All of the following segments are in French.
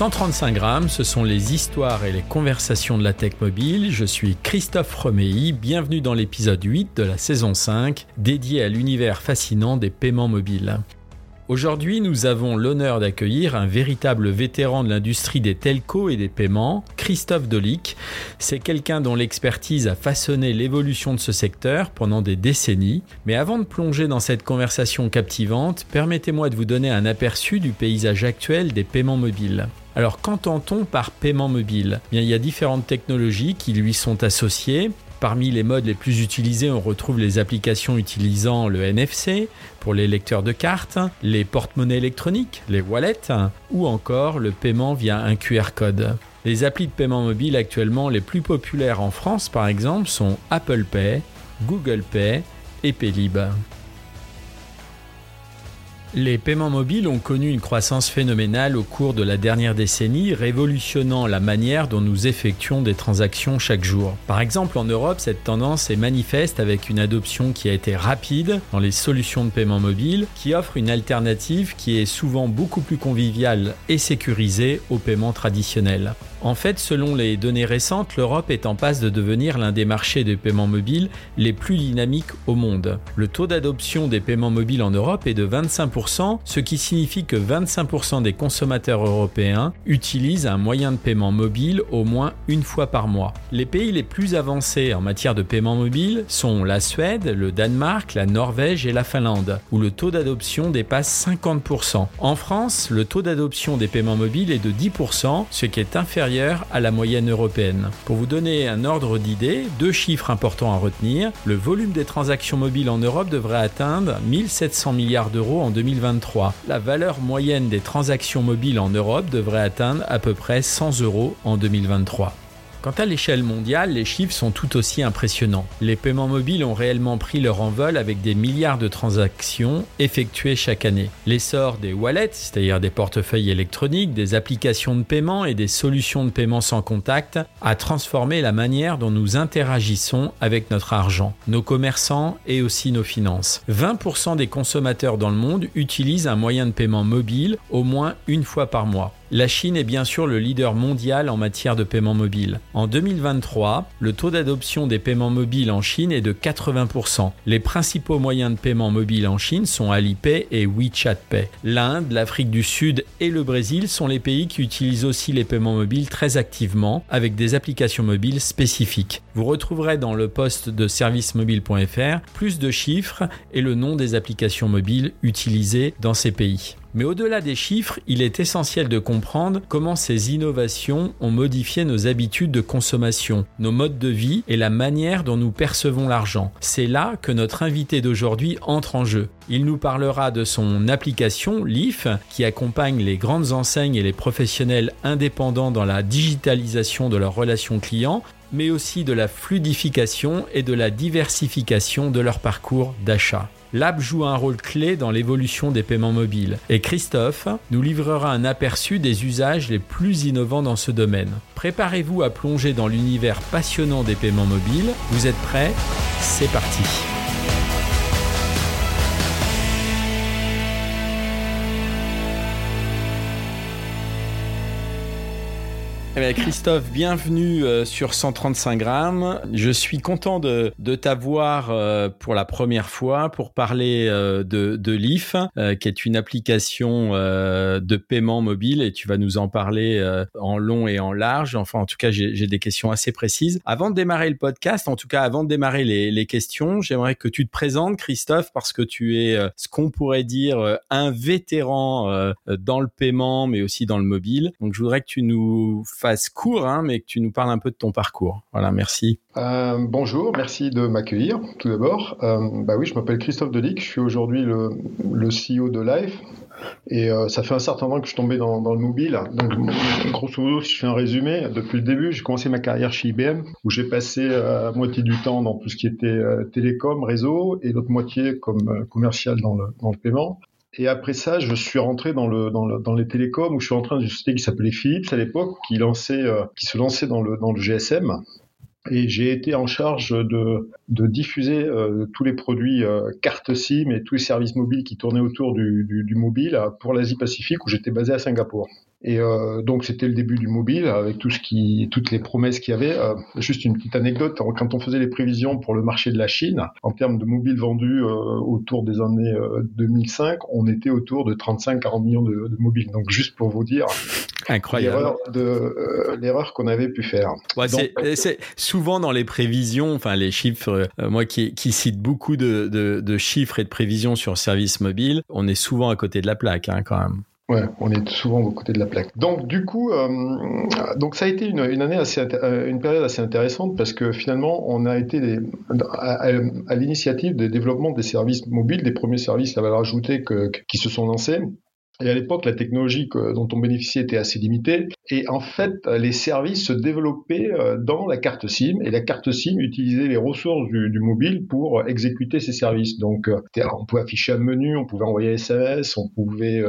135 grammes, ce sont les histoires et les conversations de la tech mobile. Je suis Christophe Romeilly, bienvenue dans l'épisode 8 de la saison 5, dédié à l'univers fascinant des paiements mobiles. Aujourd'hui, nous avons l'honneur d'accueillir un véritable vétéran de l'industrie des telcos et des paiements, Christophe Dolic. C'est quelqu'un dont l'expertise a façonné l'évolution de ce secteur pendant des décennies. Mais avant de plonger dans cette conversation captivante, permettez-moi de vous donner un aperçu du paysage actuel des paiements mobiles. Alors qu'entend-on par paiement mobile? Bien, Il y a différentes technologies qui lui sont associées. Parmi les modes les plus utilisés, on retrouve les applications utilisant le NFC pour les lecteurs de cartes, les porte-monnaies électroniques, les wallets, ou encore le paiement via un QR code. Les applis de paiement mobile actuellement les plus populaires en France, par exemple, sont Apple Pay, Google Pay et Paylib. Les paiements mobiles ont connu une croissance phénoménale au cours de la dernière décennie, révolutionnant la manière dont nous effectuons des transactions chaque jour. Par exemple, en Europe, cette tendance est manifeste avec une adoption qui a été rapide dans les solutions de paiement mobile, qui offre une alternative qui est souvent beaucoup plus conviviale et sécurisée aux paiements traditionnels. En fait, selon les données récentes, l'Europe est en passe de devenir l'un des marchés de paiement mobile les plus dynamiques au monde. Le taux d'adoption des paiements mobiles en Europe est de 25%, ce qui signifie que 25% des consommateurs européens utilisent un moyen de paiement mobile au moins une fois par mois. Les pays les plus avancés en matière de paiement mobile sont la Suède, le Danemark, la Norvège et la Finlande, où le taux d'adoption dépasse 50%. En France, le taux d'adoption des paiements mobiles est de 10%, ce qui est inférieur à la moyenne européenne. Pour vous donner un ordre d'idée, deux chiffres importants à retenir. Le volume des transactions mobiles en Europe devrait atteindre 1700 milliards d'euros en 2023. La valeur moyenne des transactions mobiles en Europe devrait atteindre à peu près 100 euros en 2023. Quant à l'échelle mondiale, les chiffres sont tout aussi impressionnants. Les paiements mobiles ont réellement pris leur envol avec des milliards de transactions effectuées chaque année. L'essor des wallets, c'est-à-dire des portefeuilles électroniques, des applications de paiement et des solutions de paiement sans contact, a transformé la manière dont nous interagissons avec notre argent, nos commerçants et aussi nos finances. 20% des consommateurs dans le monde utilisent un moyen de paiement mobile au moins une fois par mois. La Chine est bien sûr le leader mondial en matière de paiement mobile. En 2023, le taux d'adoption des paiements mobiles en Chine est de 80%. Les principaux moyens de paiement mobile en Chine sont Alipay et WeChat Pay. L'Inde, l'Afrique du Sud et le Brésil sont les pays qui utilisent aussi les paiements mobiles très activement avec des applications mobiles spécifiques. Vous retrouverez dans le poste de servicemobile.fr plus de chiffres et le nom des applications mobiles utilisées dans ces pays. Mais au-delà des chiffres, il est essentiel de comprendre comment ces innovations ont modifié nos habitudes de consommation, nos modes de vie et la manière dont nous percevons l'argent. C'est là que notre invité d'aujourd'hui entre en jeu. Il nous parlera de son application Leaf qui accompagne les grandes enseignes et les professionnels indépendants dans la digitalisation de leurs relations clients mais aussi de la fluidification et de la diversification de leur parcours d'achat l'app joue un rôle clé dans l'évolution des paiements mobiles. Et Christophe nous livrera un aperçu des usages les plus innovants dans ce domaine. Préparez-vous à plonger dans l'univers passionnant des paiements mobiles. Vous êtes prêts? C'est parti Eh Christophe, bienvenue euh, sur 135 grammes. Je suis content de, de t'avoir euh, pour la première fois pour parler euh, de, de LIF, qui est une application de paiement mobile et tu vas nous en parler en long et en large. Enfin, en tout cas, j'ai des questions assez précises. Avant de démarrer le podcast, en tout cas, avant de démarrer les, les questions, j'aimerais que tu te présentes, Christophe, parce que tu es ce qu'on pourrait dire un vétéran dans le paiement, mais aussi dans le mobile. Donc, je voudrais que tu nous fasses court, hein, mais que tu nous parles un peu de ton parcours. Voilà, merci. Euh, bonjour, merci de m'accueillir tout d'abord. Euh, bah oui, je m'appelle Christophe Delic, je suis aujourd'hui le, le, CEO de Life. Et euh, ça fait un certain temps que je suis tombé dans, le mobile. Donc, grosso modo, si je fais un résumé, depuis le début, j'ai commencé ma carrière chez IBM, où j'ai passé euh, moitié du temps dans tout ce qui était télécom, réseau, et l'autre moitié comme commercial dans le paiement. Et après ça, je suis rentré dans, le, dans, le, dans les télécoms où je suis rentré dans une société qui s'appelait Philips à l'époque, qui, lançait, euh, qui se lançait dans le, dans le GSM. Et j'ai été en charge de, de diffuser euh, tous les produits euh, carte SIM et tous les services mobiles qui tournaient autour du, du, du mobile pour l'Asie-Pacifique où j'étais basé à Singapour. Et euh, donc c'était le début du mobile avec tout ce qui, toutes les promesses qu'il y avait. Euh, juste une petite anecdote, quand on faisait les prévisions pour le marché de la Chine, en termes de mobiles vendus euh, autour des années 2005, euh, on était autour de 35-40 millions de, de, mobiles. Donc juste pour vous dire Incroyable. l'erreur qu'on avait pu faire. Ouais, c'est souvent dans les prévisions, enfin les chiffres, moi qui, qui cite beaucoup de, de, de, chiffres et de prévisions sur services mobiles, on est souvent à côté de la plaque hein, quand même. Ouais, on est souvent aux côtés de la plaque. Donc du coup, euh, donc ça a été une, année assez, euh, une période assez intéressante parce que finalement, on a été à, l'initiative des développements des services mobiles, des premiers services à valeur ajoutée qui se sont lancés. Et à l'époque, la technologie dont on bénéficiait était assez limitée. Et en fait, les services se développaient euh, dans la carte SIM. Et la carte SIM utilisait les ressources du mobile pour exécuter ces services. Donc, on pouvait afficher un menu, on pouvait envoyer SMS, on pouvait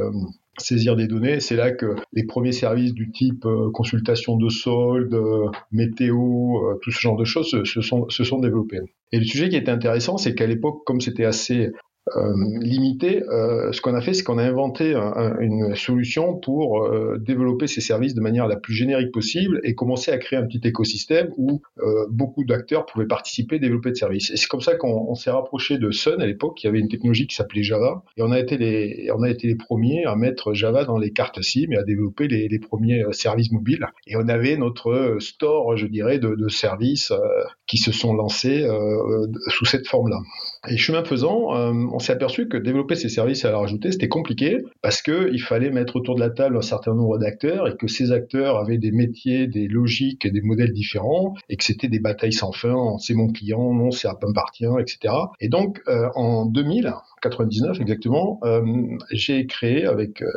saisir des données. C'est là que les premiers services du type euh, consultation de solde, euh, météo, euh, tout ce genre de choses se, sont, se sont développés. Et le sujet qui était intéressant, c'est qu'à l'époque, comme c'était assez euh, limité, euh, ce qu'on a fait, c'est qu'on a inventé un, une solution pour euh, développer ces services de manière la plus générique possible et commencer à créer un petit écosystème où beaucoup d'acteurs pouvaient participer, développer de services. Et c'est comme ça qu'on s'est rapproché de Sun à l'époque, qui avait une technologie qui s'appelait Java, et on a été les, on a été les premiers à mettre Java dans les cartes SIM et à développer les, premiers services mobiles. Et on avait notre store, je dirais, de, de services qui se sont lancés sous cette forme-là. Et chemin faisant, on s'est aperçu que développer ces services à la rajouter, c'était compliqué parce qu'il fallait mettre autour de la table un certain nombre d'acteurs et que ces acteurs avaient des métiers, des logiques et des modèles différents et que c'était des batailles sans fin. C'est mon client, non, c'est à m'appartient, etc. Et donc, euh, en 2000, 99 exactement, euh, j'ai créé avec, euh,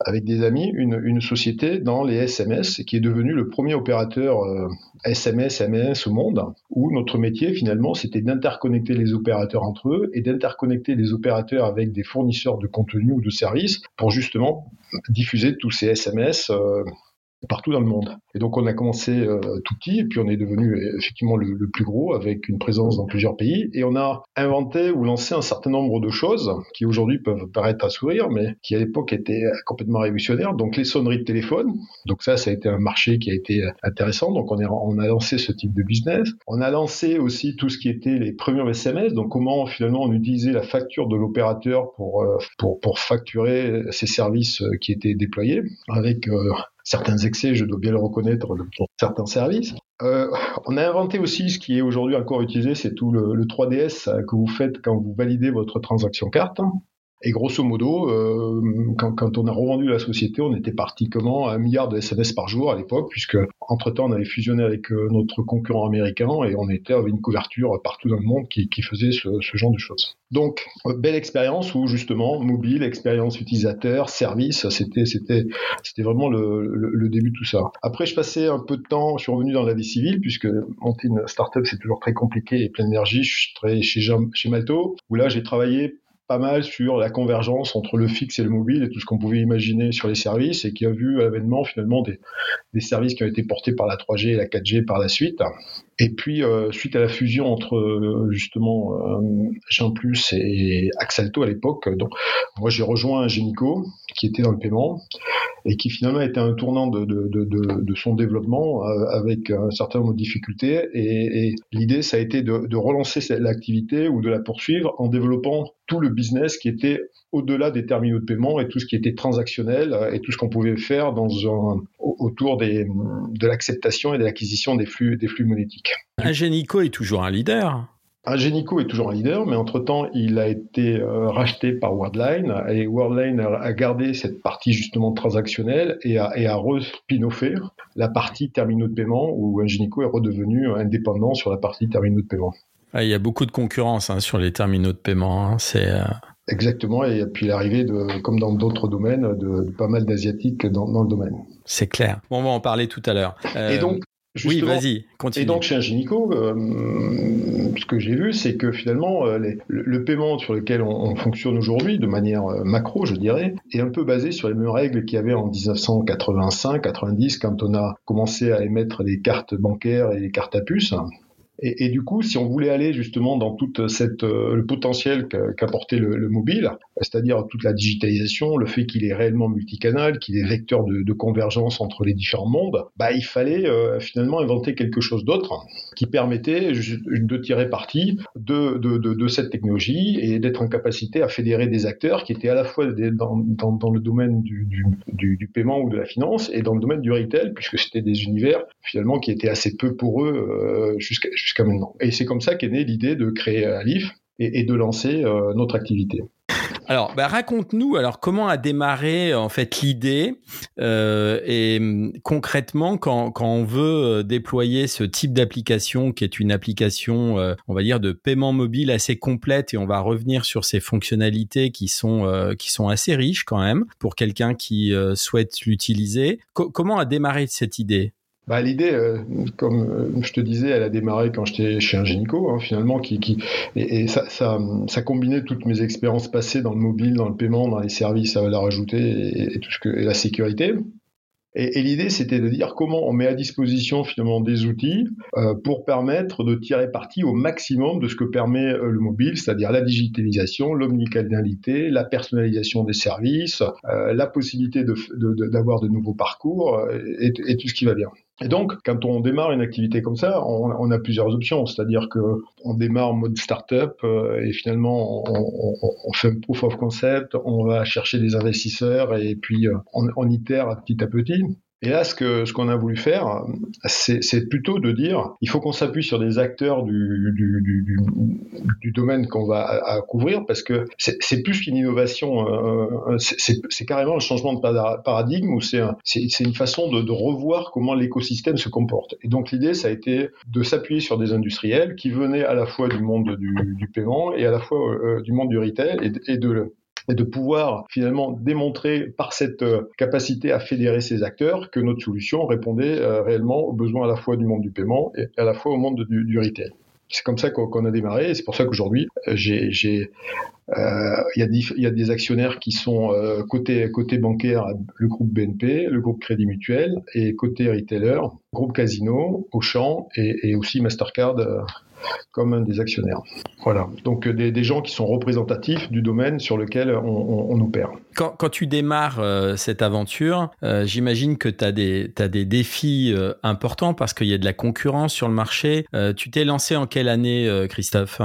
avec des amis une, une, société dans les SMS qui est devenue le premier opérateur euh, SMS, MS au monde, où notre métier finalement c'était d'interconnecter les opérateurs entre eux et d'interconnecter les opérateurs avec des fournisseurs de contenu ou de services pour justement diffuser tous ces SMS euh, partout dans le monde. Et donc on a commencé euh, tout petit, et puis on est devenu effectivement le, le, plus gros avec une présence dans plusieurs pays, et on a inventé ou lancé un certain nombre de choses qui aujourd'hui peuvent paraître à sourire, mais qui à l'époque étaient complètement révolutionnaires. Donc les sonneries de téléphone, donc ça, ça a été un marché qui a été intéressant. Donc on, est, on a lancé ce type de business. On a lancé aussi tout ce qui était les premiers SMS, donc comment finalement on utilisait la facture de l'opérateur pour, euh, pour, pour facturer ces services euh, qui étaient déployés avec euh, certains excès, je dois bien le reconnaître, pour certains services. Euh, on a inventé aussi ce qui est aujourd'hui encore utilisé, c'est tout le, le 3DS que vous faites quand vous validez votre transaction carte. Et grosso modo, euh, quand, quand, on a revendu la société, on était parti comment un milliard de SMS par jour à l'époque, puisque entre temps on avait fusionné avec euh, notre concurrent américain et on était avec une couverture partout dans le monde qui, qui faisait ce, ce, genre de choses. Donc euh, belle expérience où justement mobile, expérience utilisateur, service, c'était c'était c'était vraiment le, le, le, début de tout ça. Après je passais un peu de temps, je suis revenu dans la vie civile puisque monter une startup c'est toujours très compliqué et plein d'énergie. Je suis très chez chez Malto où là j'ai travaillé pas mal sur la convergence entre le fixe et le mobile et tout ce qu'on pouvait imaginer sur les services et qui a vu l'avènement finalement des, des, services qui ont été portés par la 3G et la 4G par la suite Et puis, euh, suite à la fusion entre euh, justement euh, Plus et Axalto à l'époque, donc moi j'ai rejoint Génico qui était dans le paiement et qui finalement était un tournant de, de, de, de son développement euh, avec un certain nombre de difficultés. Et, et l'idée, ça a été de, relancer l'activité ou de la poursuivre en développant tout le business qui était au-delà des terminaux de paiement et tout ce qui était transactionnel et tout ce qu'on pouvait faire dans un, autour des, de l'acceptation et de l'acquisition des flux, des flux monétiques. Ingenico est toujours un leader. Ingenico est toujours un leader, mais entre-temps, il a été euh, racheté par Worldline et Worldline a, gardé cette partie justement transactionnelle et a, et a la partie terminaux de paiement où Ingenico est redevenu indépendant sur la partie terminaux de paiement. Ah, il y a beaucoup de concurrence hein, sur les terminaux de paiement. Hein. c'est euh, Exactement, et puis l'arrivée de, comme dans d'autres domaines, de, pas mal d'asiatiques dans, le domaine. C'est clair. Bon, on va en parler tout à l'heure. et euh, donc, oui, vas-y, continue. Et donc chez Ingenico, euh, ce que j'ai vu, c'est que finalement, le, paiement sur lequel on, fonctionne aujourd'hui, de manière macro, je dirais, est un peu basé sur les mêmes règles qu'il y avait en 1985-90, quand on a commencé à émettre des cartes bancaires et des cartes à puce. Et, du coup, si on voulait aller justement dans toute cette euh, le potentiel qu'apportait le, le, mobile, c'est-à-dire toute la digitalisation, le fait qu'il est réellement multicanal, qu'il est vecteur de, de, convergence entre les différents mondes, bah il fallait euh, finalement inventer quelque chose d'autre qui permettait de tirer parti de, de, de cette technologie et d'être en capacité à fédérer des acteurs qui étaient à la fois dans, dans, dans le domaine du, du, du, paiement ou de la finance et dans le domaine du retail, puisque c'était des univers finalement qui étaient assez peu pour eux euh, jusqu'à jusqu'à maintenant. Et c'est comme ça qu'est née l'idée de créer Alif et, de lancer euh, notre activité. Alors, bah, raconte-nous alors comment a démarré en fait l'idée euh, et hum, concrètement quand, quand on veut euh, déployer ce type d'application qui est une application, euh, on va dire de paiement mobile assez complète et on va revenir sur ces fonctionnalités qui sont euh, qui sont assez riches quand même pour quelqu'un qui souhaite l'utiliser. comment a démarré cette idée? Bah, L'idée, euh, comme euh, je te disais, elle a démarré quand j'étais chez Ingenico, hein, finalement, qui, qui, et, ça, ça, ça, combinait toutes mes expériences passées dans le mobile, dans le paiement, dans les services à valeur ajoutée et, et tout ce que, et la sécurité. Et, et l'idée, c'était de dire comment on met à disposition finalement des outils euh, pour permettre de tirer parti au maximum de ce que permet euh, le mobile, c'est-à-dire la digitalisation, l'omnicanalité, la personnalisation des services, euh, la possibilité d'avoir de, de, de, nouveaux parcours et, et tout ce qui va bien. Et donc, quand on démarre une activité comme ça, on, a plusieurs options. C'est-à-dire que on démarre en mode startup euh, et finalement on, fait un proof of concept, on va chercher des investisseurs et puis euh, on, on itère petit à petit. Et là, ce que ce qu'on a voulu faire, c'est plutôt de dire, il faut qu'on s'appuie sur des acteurs du, du, du, du domaine qu'on va à, couvrir, parce que c'est plus qu'une innovation, euh, c'est carrément un changement de paradigme, ou c'est une façon de, de, revoir comment l'écosystème se comporte. Et donc l'idée, ça a été de s'appuyer sur des industriels qui venaient à la fois du monde du, du paiement et à la fois euh, du monde du retail, et, et de et de pouvoir finalement démontrer par cette euh, capacité à fédérer ces acteurs que notre solution répondait euh, réellement aux besoins à la fois du monde du paiement et à la fois au monde du, retail. C'est comme ça qu'on a démarré et c'est pour ça qu'aujourd'hui, euh, il y, y, a des actionnaires qui sont côté, côté bancaire, le groupe BNP, le groupe Crédit Mutuel, et côté retailer, groupe Casino, Auchan et aussi Mastercard comme un des actionnaires. Voilà, donc euh, des, des, gens qui sont représentatifs du domaine sur lequel on, on, opère. Quand, quand, tu démarres euh, cette aventure, euh, j'imagine que tu as des, as des défis euh, importants parce qu'il y a de la concurrence sur le marché. Tu t'es lancé en quelle année, Christophe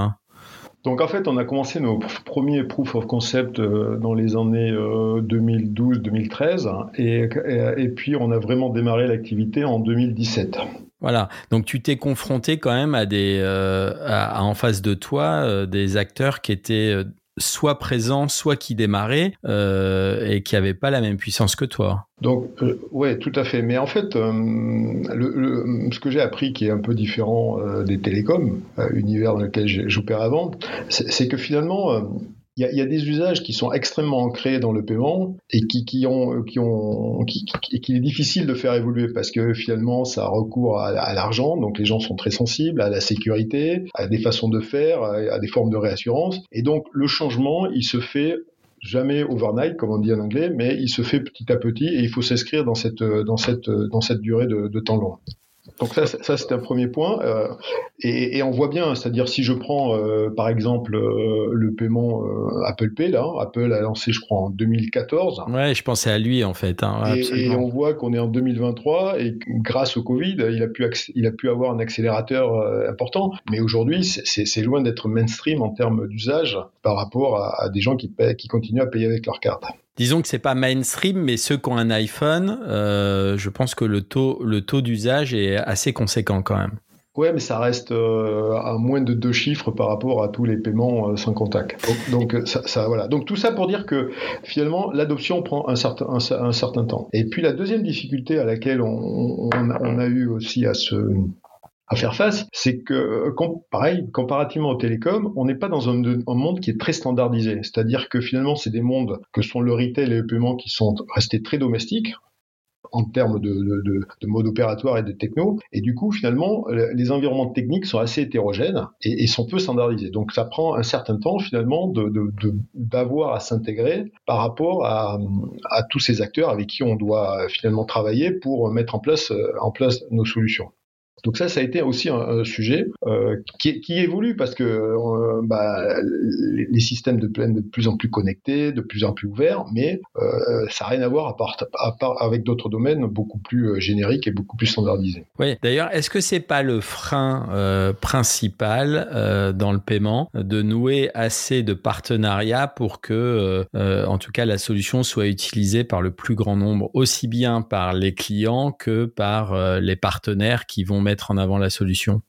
donc en fait, on a commencé nos premiers proof of concept dans les années 2012-2013 et, et, et, puis on a vraiment démarré l'activité en 2017. Voilà. Donc tu t'es confronté quand même à des, euh, à, en face de toi, euh, des acteurs qui étaient euh, soit présents, soit qui démarraient euh, et qui n'avaient pas la même puissance que toi. Donc, euh, ouais, tout à fait. Mais en fait, euh, ce que j'ai appris, qui est un peu différent des télécoms, univers dans lequel j'opère avant, c'est que finalement, il y, y, a, des usages qui sont extrêmement ancrés dans le paiement et qui, qui ont, qui ont, qui, qui, est difficile de faire évoluer parce que finalement ça recourt à, à l'argent, donc les gens sont très sensibles à la sécurité, à des façons de faire, à, des formes de réassurance, et donc le changement il se fait jamais overnight, comme on dit en anglais, mais il se fait petit à petit et il faut s'inscrire dans cette, dans cette, dans cette durée de, de temps long. Donc ça, ça c'est un premier point. Euh, et, et, on voit bien, c'est-à-dire si je prends euh, par exemple euh, le paiement euh, Apple Pay, là, Apple a lancé je crois en 2014. Ouais, je pensais à lui en fait. Hein, et, et, on voit qu'on est en 2023 et grâce au Covid, il a pu, il a pu avoir un accélérateur important. Mais aujourd'hui, c'est loin d'être mainstream en termes d'usage par rapport à, à, des gens qui, paient, qui continuent à payer avec leur carte. Disons que c'est pas mainstream, mais ceux qui ont un iPhone, euh, je pense que le taux, le taux d'usage est assez conséquent quand même. Ouais, mais ça reste euh, à moins de deux chiffres par rapport à tous les paiements euh, sans contact. Donc, ça, ça, voilà. Donc tout ça pour dire que finalement l'adoption prend un certain un, certain temps. Et puis la deuxième difficulté à laquelle on, on a eu aussi à se à faire face, c'est que, euh, pareil, comparativement aux télécoms, on n'est pas dans un, monde qui est très standardisé. C'est-à-dire que finalement, c'est des mondes que sont le retail et le paiement qui sont restés très domestiques en termes de, de, de, de, mode opératoire et de techno. Et du coup, finalement, les environnements techniques sont assez hétérogènes et, sont peu standardisés. Donc, ça prend un certain temps, finalement, d'avoir à s'intégrer par rapport à, tous ces acteurs avec qui on doit finalement travailler pour mettre en place, en place nos solutions. Donc ça, ça a été aussi un, sujet euh, qui, évolue parce que euh, bah, les, systèmes de plaine de plus en plus connectés, de plus en plus ouverts, mais euh, ça n'a rien à voir à part, avec d'autres domaines beaucoup plus génériques et beaucoup plus standardisés. Oui, d'ailleurs, est-ce que c'est pas le frein principal dans le paiement de nouer assez de partenariats pour que, en tout cas, la solution soit utilisée par le plus grand nombre, aussi bien par les clients que par les partenaires qui vont mettre en avant la solution?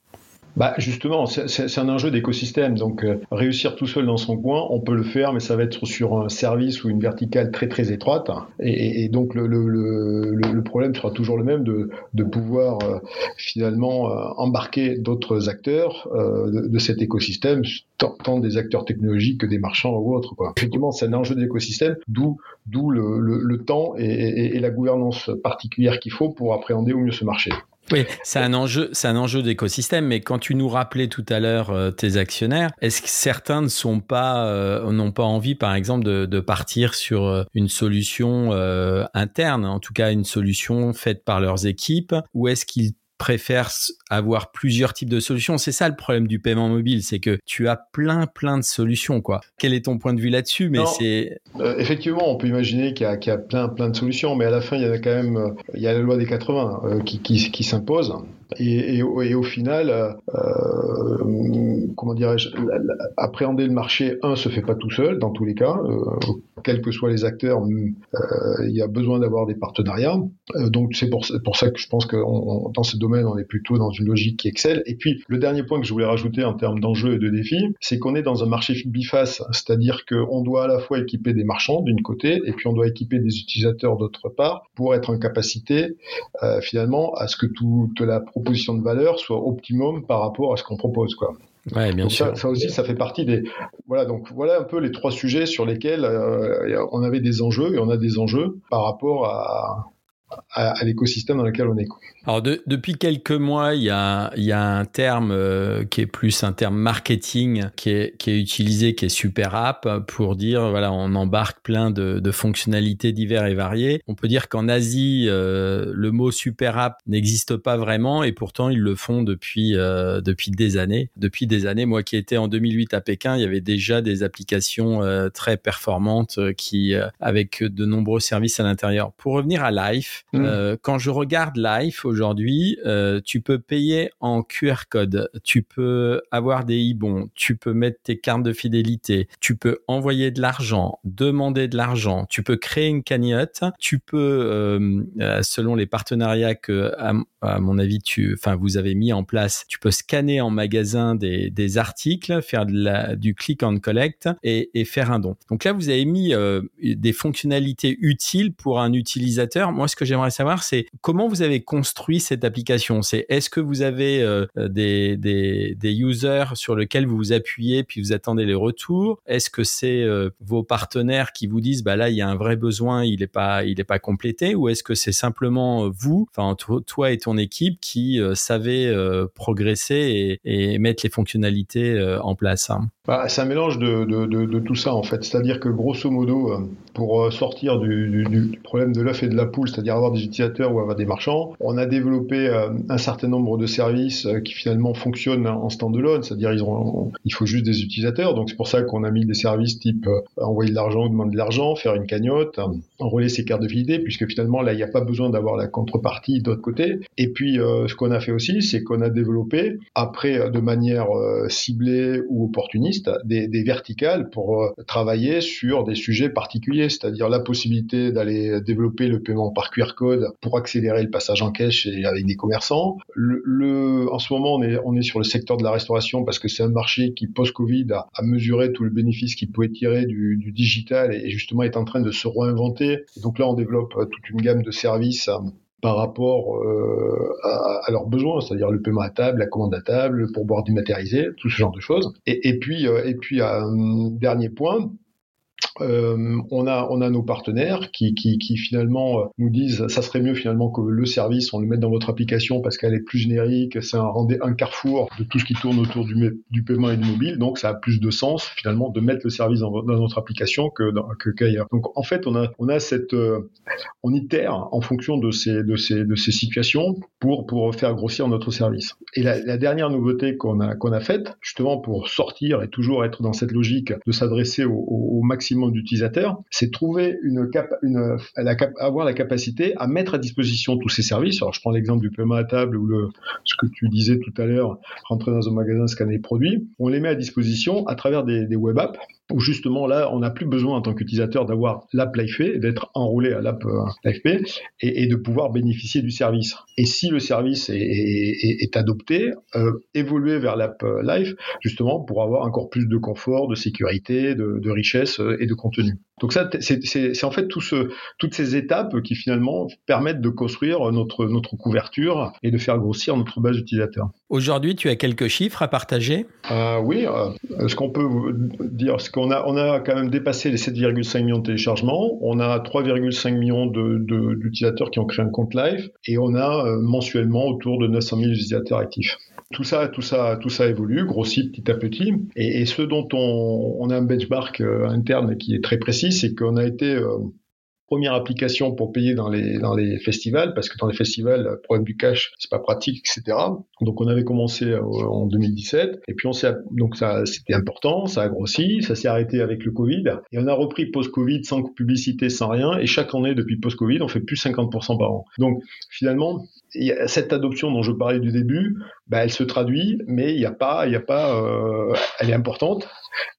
Bah justement, c'est un enjeu d'écosystème. Donc euh, réussir tout seul dans son coin, on peut le faire, mais ça va être sur un service ou une verticale très très étroite. Et, donc le, problème sera toujours le même de, pouvoir euh, finalement euh, embarquer d'autres acteurs de, cet écosystème, tant, des acteurs technologiques que des marchands ou autres. Effectivement, c'est un enjeu d'écosystème, d'où le, temps et, et la gouvernance particulière qu'il faut pour appréhender au mieux ce marché. Oui, c'est un enjeu, c'est un enjeu d'écosystème. Mais quand tu nous rappelais tout à l'heure euh, tes actionnaires, est-ce que certains ne sont pas, euh, n'ont pas envie, par exemple, de, de partir sur euh, une solution euh, interne, en tout cas une solution faite par leurs équipes, ou est-ce qu'ils préfèrent avoir plusieurs types de solutions. C'est ça le problème du paiement mobile, c'est que tu as plein plein de solutions quoi. Quel est ton point de vue là-dessus? Mais c'est euh, effectivement, on peut imaginer qu'il y, qu y, a plein plein de solutions, mais à la fin il y a quand même euh, il y a la loi des 80 euh, qui, qui, qui s'impose. Et, au final, euh, comment dirais-je, appréhender le marché, un, se fait pas tout seul dans tous les cas, euh, quels que soient les acteurs, euh, il y a besoin d'avoir des partenariats. donc c'est pour, ça que je pense que dans ce domaine, on est plutôt dans une logique qui excelle. Et puis le dernier point que je voulais rajouter en termes d'enjeux et de défis, c'est qu'on est dans un marché biface, c'est-à-dire qu'on doit à la fois équiper des marchands d'une côté, et puis on doit équiper des utilisateurs d'autre part, pour être en capacité euh, finalement à ce que toute la proposition de valeur soit optimum par rapport à ce qu'on propose. Quoi. Ouais, bien donc sûr. Ça, ça, aussi, ça fait partie des. Voilà, donc voilà un peu les trois sujets sur lesquels euh, on avait des enjeux et on a des enjeux par rapport à, à, à l'écosystème dans lequel on est. Alors de, depuis quelques mois, il y a, il y a un terme euh, qui est plus un terme marketing qui est, qui est utilisé, qui est super app pour dire voilà on embarque plein de, de fonctionnalités diverses et variées. On peut dire qu'en Asie euh, le mot super app n'existe pas vraiment et pourtant ils le font depuis euh, depuis des années. Depuis des années, moi qui étais en 2008 à Pékin, il y avait déjà des applications très performantes qui avec de nombreux services à l'intérieur. Pour revenir à Life, mmh. quand je regarde Life aujourd'hui, euh, tu peux payer en QR code, tu peux avoir des e-bons, tu peux mettre tes cartes de fidélité, tu peux envoyer de l'argent, demander de l'argent, tu peux créer une cagnotte, tu peux, euh, selon les partenariats que, à, à, mon avis, tu, enfin, vous avez mis en place, tu peux scanner en magasin des, des articles, faire de la, du click and collect et, et, faire un don. Donc là, vous avez mis euh, des fonctionnalités utiles pour un utilisateur. Moi, ce que j'aimerais savoir, c'est comment vous avez construit cette application? C'est est-ce que vous avez euh, des, des, des, users sur lesquels vous vous appuyez puis vous attendez les retours? Est-ce que c'est euh, vos partenaires qui vous disent bah là il y a un vrai besoin, il n'est pas il est pas complété? Ou est-ce que c'est simplement vous, enfin toi et ton équipe qui euh, savez euh, progresser et, et, mettre les fonctionnalités euh, en place hein? Bah, C'est un mélange de, de, de, de, tout ça en fait. C'est-à-dire que grosso modo pour sortir du, du, problème de l'œuf et de la poule, c'est-à-dire avoir des utilisateurs ou avoir des marchands. On a développé un certain nombre de services qui finalement fonctionnent en standalone, c'est-à-dire il faut juste des utilisateurs. Donc c'est pour ça qu'on a mis des services type envoyer de l'argent, demander de l'argent, faire une cagnotte, enrôler ses cartes de fidélité, puisque finalement là il n'y a pas besoin d'avoir la contrepartie d'autre côté. Et puis ce qu'on a fait aussi, c'est qu'on a développé après de manière ciblée ou opportuniste des, des verticales pour euh, travailler sur des sujets particuliers, c'est-à-dire la possibilité d'aller développer le paiement par QR code pour accélérer le passage en cash et avec des commerçants. Le, en ce moment, on est, on est sur le secteur de la restauration parce que c'est un marché qui, post-Covid, a, a, mesuré tout le bénéfice qu'il pouvait tirer du, du, digital et justement est en train de se réinventer. donc là, on développe euh, toute une gamme de services euh, par rapport euh, à, leurs besoins, c'est-à-dire le paiement à table, la commande à table, le pourboire dématérialisé, tout ce genre de choses. Et, puis, euh, et puis un dernier point, euh, on a on a nos partenaires qui, qui, qui finalement euh, nous disent ça serait mieux finalement que le service on le mette dans votre application parce qu'elle est plus générique, c'est un un carrefour de tout ce qui tourne autour du, du paiement et du mobile, donc ça a plus de sens finalement de mettre le service dans, notre application que que qu'ailleurs. Donc en fait on a on a cette euh, on itère en fonction de ces de ces de ces situations pour pour faire grossir notre service. Et la, la dernière nouveauté qu'on a qu'on a faite justement pour sortir et toujours être dans cette logique de s'adresser au, au maximum d'utilisateurs, c'est trouver une, avoir la capacité à mettre à disposition tous ces services. Alors je prends l'exemple du paiement à table ou le ce que tu disais tout à l'heure, rentrer dans un magasin, scanner les produits. On les met à disposition à travers des web apps justement là, on n'a plus besoin en tant qu'utilisateur d'avoir l'app LifePay, d'être enroulé à l'app euh, LifePay et, et, de pouvoir bénéficier du service. Et si le service est, adopté, euh, évoluer vers l'app euh, Life justement pour avoir encore plus de confort, de sécurité, de, de richesse et de contenu. Donc ça, c'est en fait tout ce, toutes ces étapes qui finalement permettent de construire notre, notre couverture et de faire grossir notre base d'utilisateurs. Aujourd'hui, tu as quelques chiffres à partager? Euh, Oui, euh, ce qu'on peut dire, c'est qu'on a, on a quand même dépassé les 7,5 millions de téléchargements, on a 3,5 millions d'utilisateurs de, qui ont créé un compte live et on a euh, mensuellement autour de 900 000 utilisateurs actifs. Tout ça, tout ça, tout ça évolue, grossit petit à petit. Et, ce dont on, a un benchmark euh, interne qui est très précis, c'est qu'on a été euh, première application pour payer dans les dans les festivals parce que dans les festivals le problème du cash c'est pas pratique etc donc on avait commencé euh, en 2017 et puis on s'est donc ça c'était important ça a grossi ça s'est arrêté avec le Covid et on a repris post Covid sans publicité sans rien et chaque année depuis post Covid on fait plus 50% par an donc finalement cette adoption dont je parlais du début, bah, elle se traduit, mais il n'y a pas, il y a pas, euh, elle est importante,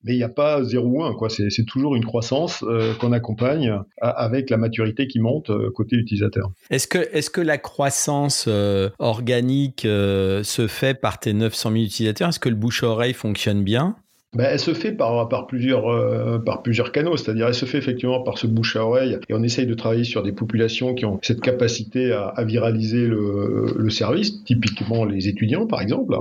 mais il n'y a pas 0 ou 1. Quoi. C'est, toujours une croissance euh, qu'on accompagne avec la maturité qui monte euh, côté utilisateur. Est-ce que, est-ce que la croissance euh, organique se fait par tes 900 000 utilisateurs? Est-ce que le bouche-oreille fonctionne bien? Ben, elle se fait par, par, plusieurs, euh, par plusieurs canaux, c'est-à-dire elle se fait effectivement par ce bouche à oreille et on essaye de travailler sur des populations qui ont cette capacité à, viraliser le, service, typiquement les étudiants par exemple.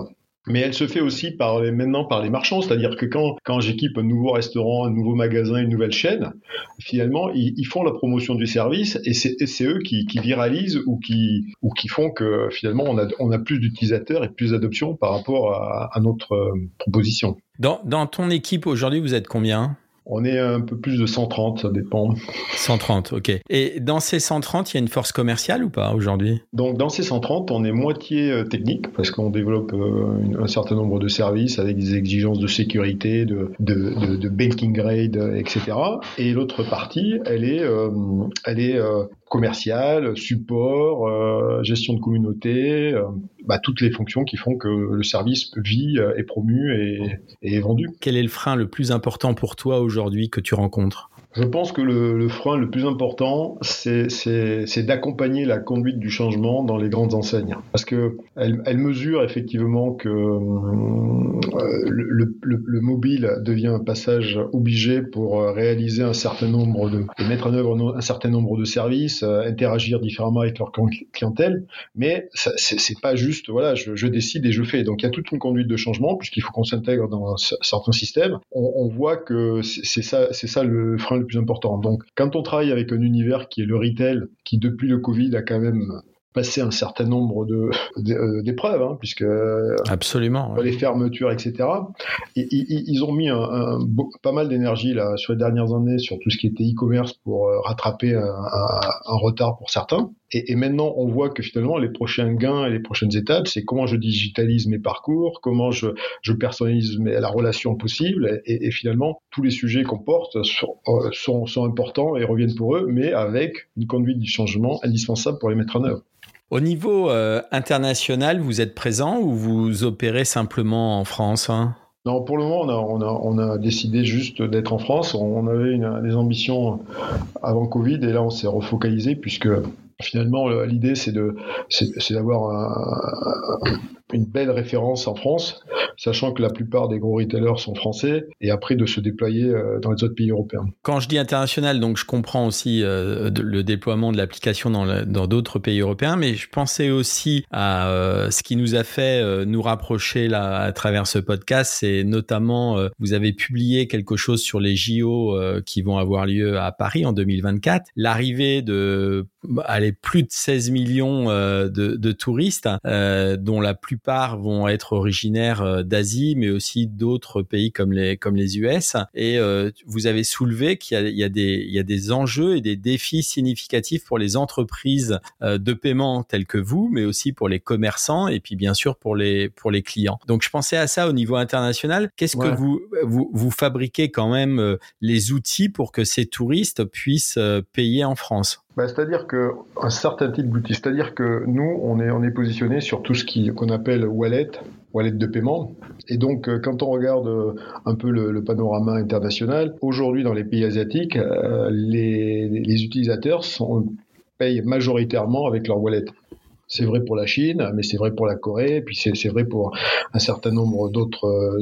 Mais elle se fait aussi par les, maintenant par les marchands, c'est-à-dire que quand, quand j'équipe un nouveau restaurant, un nouveau magasin, une nouvelle chaîne, finalement, ils, ils font la promotion du service et c'est eux qui, qui, viralisent ou qui, ou qui font que finalement on a, on a plus d'utilisateurs et plus d'adoption par rapport à, à notre euh, proposition. Dans, dans ton équipe aujourd'hui, vous êtes combien? On est un peu plus de 130, ça dépend. 130, ok. Et dans ces 130, il y a une force commerciale ou pas aujourd'hui? Donc dans ces 130, on est moitié euh, technique parce qu'on développe euh, un certain nombre de services avec des exigences de sécurité, de, de, de, de banking grade, etc. Et l'autre partie, elle est, euh, elle est euh, commerciale, support, euh, gestion de communauté, euh, bah, toutes les fonctions qui font que le service vit, est promu et est vendu. Quel est le frein le plus important pour toi aujourd'hui que tu rencontres? Je pense que le, le, frein le plus important, c'est d'accompagner la conduite du changement dans les grandes enseignes. Parce que elle, elle mesure effectivement que euh, le, le, le, mobile devient un passage obligé pour euh, réaliser un certain nombre de, et mettre en œuvre un certain nombre de services, euh, interagir différemment avec leur clientèle. Mais c'est pas juste, voilà, je, je, décide et je fais. Donc il y a toute une conduite de changement puisqu'il faut qu'on s'intègre dans certains systèmes. On, on voit que c'est ça, c'est ça le frein le plus important. Donc, quand on travaille avec un univers qui est le retail, qui depuis le Covid a quand même passé un certain nombre de d'épreuves, hein, puisque absolument les fermetures, etc. Et, ils ont mis un, pas mal d'énergie là sur les dernières années sur tout ce qui était e-commerce pour rattraper un, un retard pour certains. Et, maintenant, on voit que finalement, les prochains gains et les prochaines étapes, c'est comment je digitalise mes parcours, comment je, je personnalise la relation possible. Et, finalement, tous les sujets qu'on porte euh, sont, sont, importants et reviennent pour eux, mais avec une conduite du changement indispensable pour les mettre en œuvre. Au niveau euh, international, vous êtes présent ou vous opérez simplement en France hein? Non, pour le moment, on a, on a, on a décidé juste d'être en France. On avait une, des ambitions avant Covid et là, on s'est refocalisé puisque finalement, l'idée, c'est d'avoir un, une belle référence en France, sachant que la plupart des gros retailers sont français, et après de se déployer euh, dans les autres pays européens. Quand je dis international, donc je comprends aussi euh, le déploiement de l'application dans d'autres pays européens, mais je pensais aussi à euh, ce qui nous a fait nous rapprocher là à travers ce podcast, c'est notamment vous avez publié quelque chose sur les JO qui vont avoir lieu à Paris en 2024, l'arrivée de allez, plus de 16 millions de, de, touristes, dont la plupart vont être originaires euh, d'Asie, mais aussi d'autres pays comme les comme les US. Et euh, vous avez soulevé qu'il y, y, a des il y a des enjeux et des défis significatifs pour les entreprises euh, de paiement telles que vous, mais aussi pour les commerçants et puis bien sûr pour les pour les clients. Donc je pensais à ça au niveau international. Qu'est-ce que vous, vous vous fabriquez quand même les outils pour que ces touristes puissent payer en France? Bah, C'est-à-dire qu'un certain type d'outils, c'est-à-dire que nous, on est, on est positionné sur tout ce qu'on appelle wallet, wallet de paiement. Et donc, euh, quand on regarde euh, un peu le, panorama international, aujourd'hui, dans les pays asiatiques, euh, les, les, utilisateurs sont, payent majoritairement avec leur wallet. C'est vrai pour la Chine, mais c'est vrai pour la Corée, puis c'est vrai pour un certain nombre d'autres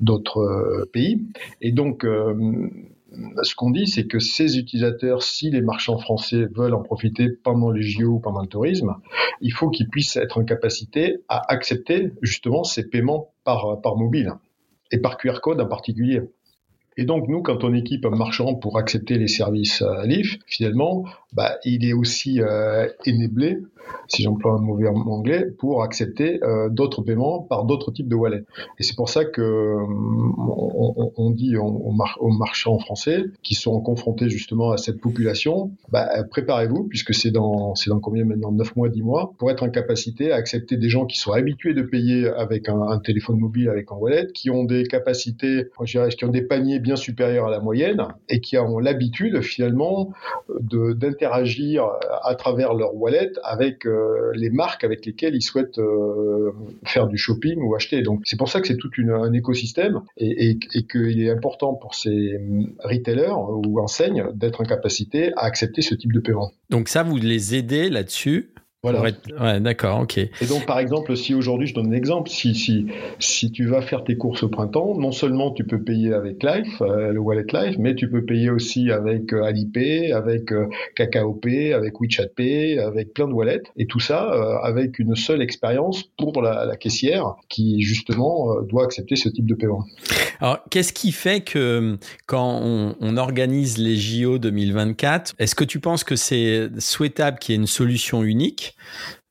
d'autres pays. Et donc, ce qu'on dit, c'est que ces utilisateurs, si les marchands français veulent en profiter pendant les JO ou pendant le tourisme, il faut qu'ils puissent être en capacité à accepter justement ces paiements par, par mobile et par QR code en particulier. Et donc, nous, quand on équipe un marchand pour accepter les services euh, LIF, finalement, bah, il est aussi euh, si j'emploie un mauvais anglais, pour accepter euh, d'autres paiements par d'autres types de wallets. Et c'est pour ça que euh, on, on, dit aux, marchands français qui sont confrontés justement à cette population, bah, préparez-vous, puisque c'est dans, dans combien maintenant? 9 mois, 10 mois, pour être en capacité à accepter des gens qui sont habitués de payer avec un, un téléphone mobile, avec un wallet, qui ont des capacités, je dirais, qui ont des paniers bien supérieurs à la moyenne et qui ont l'habitude finalement d'interagir interagir à travers leur wallet avec euh, les marques avec lesquelles ils souhaitent euh, faire du shopping ou acheter. Donc c'est pour ça que c'est tout un écosystème et, et, et qu'il est important pour ces retailers ou enseignes d'être en capacité à accepter ce type de paiement. Donc ça, vous les aidez là-dessus voilà. Ouais, d'accord, ok. Et donc, par exemple, si aujourd'hui, je donne un exemple, si, si, si tu vas faire tes courses au printemps, non seulement tu peux payer avec Life, euh, le wallet Life, mais tu peux payer aussi avec euh, Alipay, avec euh, Kakao Pay, avec WeChat Pay, avec plein de wallets, et tout ça euh, avec une seule expérience pour la, la, caissière qui, justement, doit accepter ce type de paiement. Alors, qu'est-ce qui fait que quand on, on organise les JO 2024, est-ce que tu penses que c'est souhaitable qu'il y ait une solution unique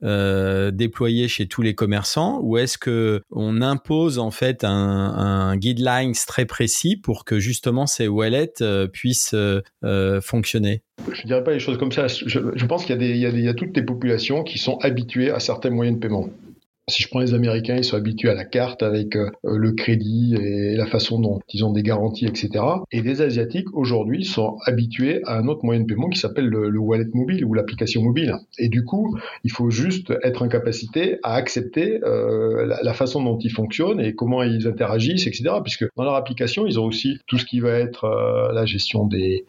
euh, déployé chez tous les commerçants ou est-ce que on impose en fait un, un guidelines très précis pour que justement ces wallets euh, puissent euh, fonctionner? Je dirais pas les choses comme ça. Je, pense qu'il y, y, y, a toutes les populations qui sont habituées à certains moyens de paiement. Si je prends les Américains, ils sont habitués à la carte avec euh, le crédit et la façon dont ils ont des garanties, etc. Et les Asiatiques, aujourd'hui, sont habitués à un autre moyen de paiement qui s'appelle le, wallet mobile ou l'application mobile. Et du coup, il faut juste être en capacité à accepter euh, la, façon dont ils fonctionnent et comment ils interagissent, etc. Puisque dans leur application, ils ont aussi tout ce qui va être euh, la gestion des,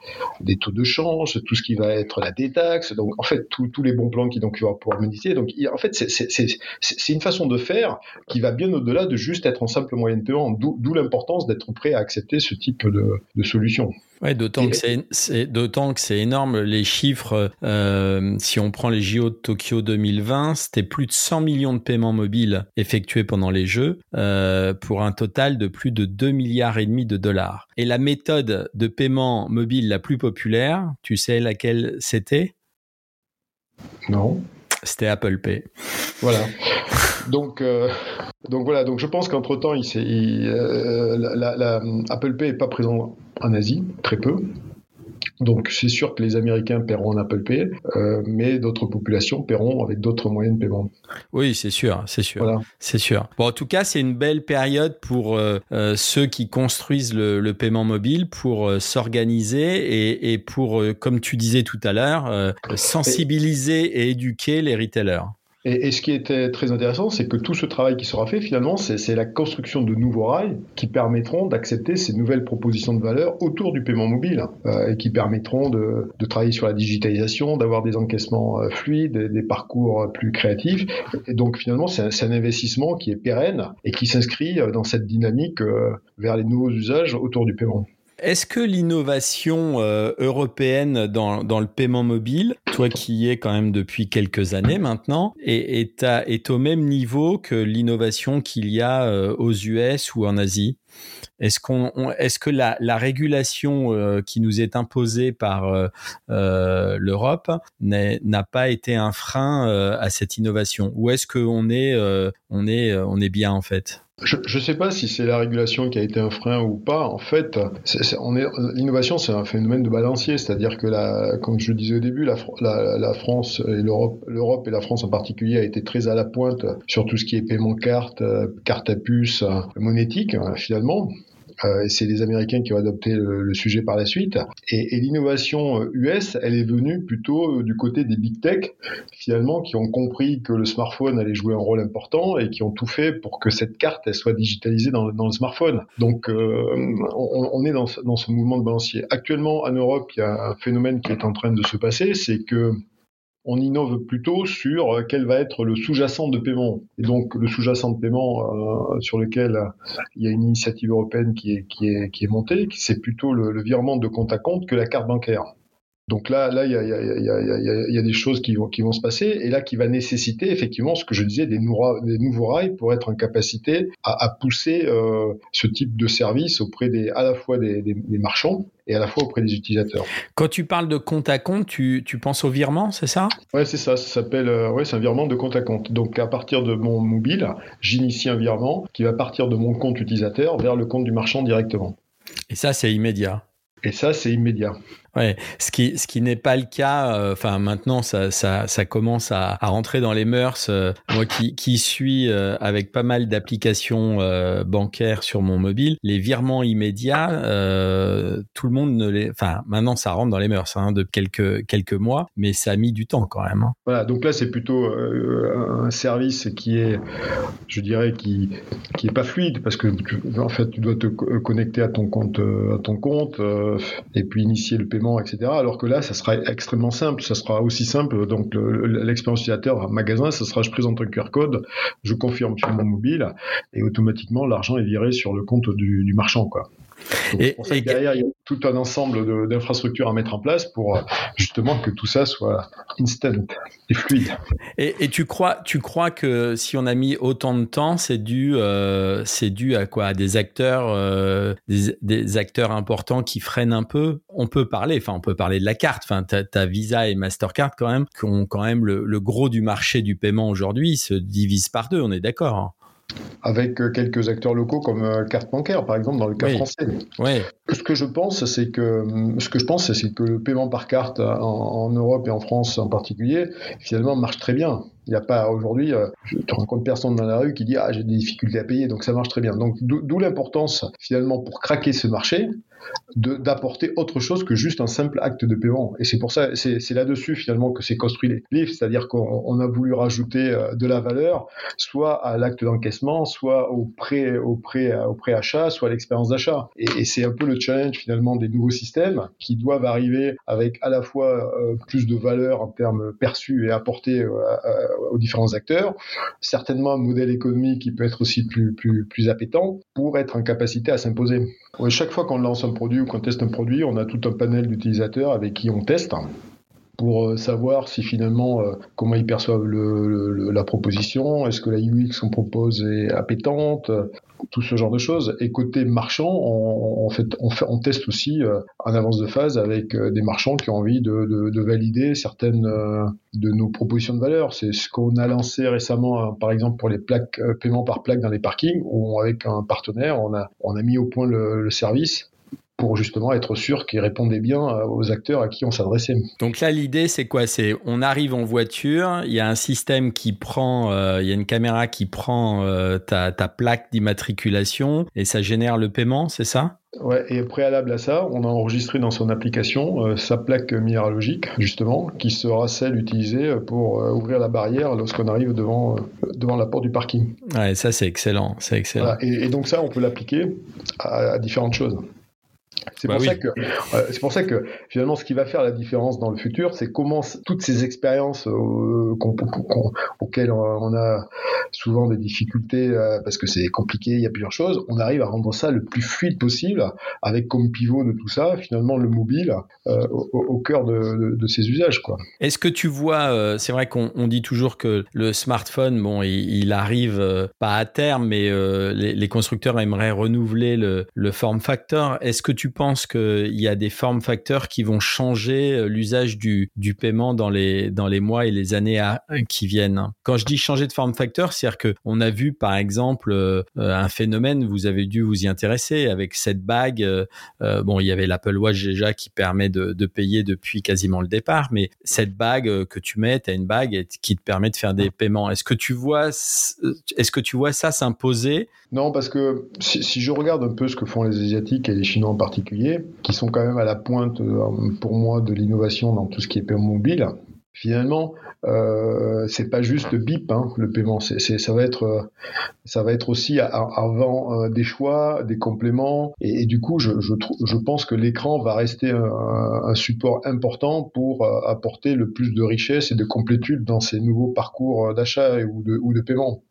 taux de change, tout ce qui va être la détaxe, donc en fait tous les bons plans qu'ils vont pouvoir monétiser. Donc en fait, c'est une façon de faire qui va bien au-delà de juste être en simple moyen de paiement, d'où l'importance d'être prêt à accepter ce type de, de solution. Ouais, d'autant que c'est d'autant que c'est énorme les chiffres. Euh, si on prend les JO de Tokyo 2020, c'était plus de 100 millions de paiements mobiles effectués pendant les Jeux euh, pour un total de plus de 2 milliards et demi de dollars. Et la méthode de paiement mobile la plus populaire, tu sais laquelle c'était? Non C'était Apple Pay. Voilà. Donc, euh, donc voilà. Donc je pense qu'entre temps, la, Apple Pay est pas présent en Asie, très peu. Donc c'est sûr que les Américains paieront en Apple Pay, euh, mais d'autres populations paieront avec d'autres moyens de paiement. Oui, c'est sûr, c'est sûr, c'est sûr. Bon, en tout cas, c'est une belle période pour euh, euh, ceux qui construisent le, paiement mobile, pour s'organiser et, et, pour, comme tu disais tout à l'heure, sensibiliser et éduquer les retailers. Et, ce qui était très intéressant, c'est que tout ce travail qui sera fait, finalement, c'est la construction de nouveaux rails qui permettront d'accepter ces nouvelles propositions de valeur autour du paiement mobile euh, et qui permettront de, de, travailler sur la digitalisation, d'avoir des encaissements euh, fluides, des, parcours plus créatifs. Et donc, finalement, c'est un, un, investissement qui est pérenne et qui s'inscrit euh, dans cette dynamique vers les nouveaux usages autour du paiement. Est-ce que l'innovation euh, européenne dans, le paiement mobile, toi qui y es quand même depuis quelques années maintenant, est, au même niveau que l'innovation qu'il y a euh, aux US ou en Asie? Est-ce qu'on, est-ce que la, régulation euh, qui nous est imposée par l'Europe n'a pas été un frein à cette innovation, ou est-ce qu'on est, on est, on est bien en fait? Je ne sais pas si c'est la régulation qui a été un frein ou pas. En fait, l'innovation, c'est un phénomène de balancier, c'est-à-dire que, la, comme je le disais au début, la, la, France et l'Europe, l'Europe et la France en particulier, a été très à la pointe sur tout ce qui est paiement carte, euh, carte à puce, euh, monétique, hein, finalement. Euh, c'est les Américains qui ont adopté le, sujet par la suite. Et, l'innovation US, euh, elle est venue plutôt euh, du côté des big tech, finalement, qui ont compris que le smartphone allait jouer un rôle important et qui ont tout fait pour que cette carte elle soit digitalisée dans, le smartphone. Donc, on, est dans, dans ce mouvement de balancier. Actuellement, en Europe, il y a un phénomène qui est en train de se passer, c'est que on innove plutôt sur euh, quel va être le sous-jacent de paiement. Et donc le sous-jacent de paiement euh, sur lequel euh, il y a une initiative européenne qui est, qui est, qui est montée, c'est plutôt le, virement de compte à compte que la carte bancaire. Donc là, là, il y a, y, a, y, a, y a, des choses qui vont, qui vont se passer, et là, qui va nécessiter effectivement ce que je disais des, des nouveaux rails pour être en capacité à, à pousser euh, ce type de service auprès des, à la fois des, des, des marchands et à la fois auprès des utilisateurs. Quand tu parles de compte à compte, tu, tu penses au virement, c'est ça? Ouais, c'est ça. Ça s'appelle, euh, ouais, c'est un virement de compte à compte. Donc à partir de mon mobile, j'initie un virement qui va partir de mon compte utilisateur vers le compte du marchand directement. Et ça, c'est immédiat? Et ça, c'est immédiat. Ouais, ce qui ce qui n'est pas le cas. Euh, enfin, maintenant, ça, ça commence à, à rentrer dans les mœurs. Euh, moi, qui qui suis euh, avec pas mal d'applications bancaires sur mon mobile, les virements immédiats, tout le monde ne les. Enfin, maintenant, ça rentre dans les mœurs hein, de quelques quelques mois, mais ça a mis du temps quand même. Hein. Voilà, donc là, c'est plutôt un service qui est, je dirais, qui qui est pas fluide parce que en fait, tu dois te connecter à ton compte à ton compte et puis initier le paiement Alors que là, ça sera extrêmement simple. Ça sera aussi simple. Donc, l'expérience utilisateur magasin, ça sera je présente un QR code, je confirme sur mon mobile et automatiquement l'argent est viré sur le compte du, du marchand, quoi et, derrière, il y a tout un ensemble d'infrastructures à mettre en place pour euh, justement que tout ça soit instant et fluide. Et, tu crois, tu crois que si on a mis autant de temps, c'est dû, euh, c'est dû à quoi? À des acteurs, euh, des, acteurs importants qui freinent un peu? On peut parler, enfin, on peut parler de la carte. Enfin, t'as Visa et Mastercard quand même, qui ont quand même le, le gros du marché du paiement aujourd'hui, se divise par deux. On est d'accord. Avec euh, quelques acteurs locaux comme euh, carte bancaire, par exemple, dans le cas français. Ce que je pense, c'est que hum, ce que je pense, c'est que le paiement par carte en, en, Europe et en France en particulier, finalement, marche très bien. Il n'y a pas aujourd'hui, euh, je te rencontre personne dans la rue qui dit ah j'ai des difficultés à payer, donc ça marche très bien. Donc d'où l'importance finalement pour craquer ce marché d'apporter autre chose que juste un simple acte de paiement. Et c'est pour ça, c'est là-dessus finalement que c'est construit les livres, c'est-à-dire qu'on a voulu rajouter euh, de la valeur, soit à l'acte d'encaissement, soit au prêt, au prêt, au achat, soit à l'expérience d'achat. Et, et c'est un peu le challenge finalement des nouveaux systèmes qui doivent arriver avec à la fois euh, plus de valeur en termes perçus et apportés aux différents acteurs, certainement un modèle économique qui peut être aussi plus, plus, plus appétant pour être en capacité à s'imposer. chaque fois qu'on lance un produit ou qu'on teste un produit, on a tout un panel d'utilisateurs avec qui on teste pour euh, savoir si finalement euh, comment ils perçoivent la proposition, est-ce que la UX qu'on propose est appétante, tout ce genre de choses. Et côté marchand, on, fait, on, teste aussi en avance de phase avec des marchands qui ont envie de, de, de valider certaines de nos propositions de valeur. C'est ce qu'on a lancé récemment, par exemple pour les plaques paiement par plaque dans les parkings, où avec un partenaire, on a, mis au point le service pour justement être sûr qu'ils répondaient bien euh, aux acteurs à qui on s'adressait. Donc là, l'idée, c'est quoi? C'est on arrive en voiture, il y a un système qui prend, euh, il y a une caméra qui prend euh, ta, ta, plaque d'immatriculation et ça génère le paiement, c'est ça? Ouais, et préalable à ça, on a enregistré dans son application sa plaque minéralogique, justement, qui sera celle utilisée pour ouvrir la barrière lorsqu'on arrive devant, devant la porte du parking. Ouais, ça c'est excellent, c'est excellent. Et, donc ça, on peut l'appliquer à différentes choses. C'est bah pour, ça que, c'est pour ça que finalement, ce qui va faire la différence dans le futur, c'est comment toutes ces expériences euh, auxquelles on a souvent des difficultés euh, parce que c'est compliqué, il y a plusieurs choses, on arrive à rendre ça le plus fluide possible avec comme pivot de tout ça, finalement, le mobile euh, au, cœur de, de, ces usages. Quoi. Est-ce que tu vois, c'est vrai qu'on dit toujours que le smartphone, bon, il, arrive pas à terme, mais les, les, constructeurs aimeraient renouveler le, le form factor. Est-ce que tu penses qu'il y a des formes facteurs qui vont changer euh, l'usage du, du paiement dans les, dans les mois et les années qui viennent? Quand je dis changer de forme facteur, c'est-à-dire qu'on a vu par exemple euh, un phénomène, vous avez dû vous y intéresser avec cette bague. Euh, bon, il y avait l'Apple Watch déjà qui permet de, de, payer depuis quasiment le départ, mais cette bague que tu mets, tu as une bague qui te permet de faire des paiements. Est-ce que tu vois, est-ce que tu vois ça s'imposer Non, parce que si, je regarde un peu ce que font les Asiatiques et les Chinois en particulier, qui sont quand même à la pointe, euh, pour moi, de l'innovation dans tout ce qui est paiement mobile. Finalement, euh, c'est pas juste bip hein, le paiement, c'est, ça va être euh, ça va être aussi avant euh, des choix, des compléments et, du coup je, je, je, pense que l'écran va rester un, un, support important pour apporter le plus de richesse et de complétude dans ces nouveaux parcours d'achat ou de, ou de paiement.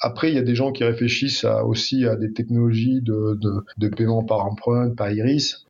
Après, il y a des gens qui réfléchissent à, aussi à des technologies de, de, de paiement par empreinte, par iris.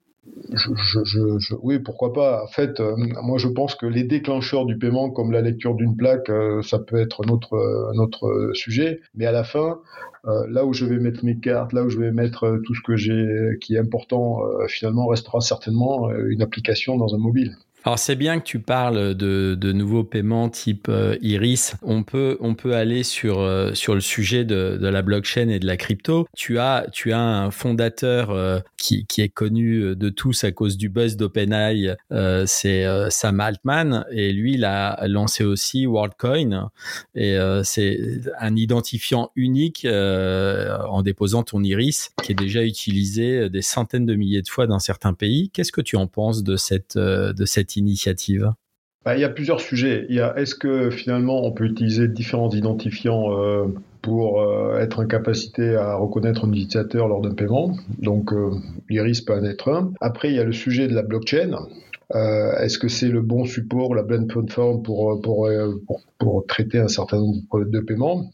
Je, je, je, oui, pourquoi pas. En fait, euh, moi, je pense que les déclencheurs du paiement, comme la lecture d'une plaque, euh, ça peut être notre autre, sujet. Mais à la fin, euh, là où je vais mettre mes cartes, là où je vais mettre tout ce que j'ai qui est important, finalement, restera certainement une application dans un mobile. Alors c'est bien que tu parles de, de nouveaux paiements type euh, Iris. On peut on peut aller sur euh, sur le sujet de, de, la blockchain et de la crypto. Tu as tu as un fondateur euh, qui, qui est connu de tous à cause du buzz d'OpenAI, c'est Sam Altman et lui il a lancé aussi WorldCoin et c'est un identifiant unique en déposant ton iris qui est déjà utilisé des centaines de milliers de fois dans certains pays. Qu'est-ce que tu en penses de cette de cette initiative bah, Il y a plusieurs sujets. Est-ce que finalement on peut utiliser différents identifiants euh, pour euh, être en capacité à reconnaître un utilisateur lors d'un paiement? Donc euh, l'iris peut en être un. Après, il y a le sujet de la blockchain. est-ce que c'est le bon support, la bonne plateforme pour, pour, pour, pour, traiter un certain nombre de paiements?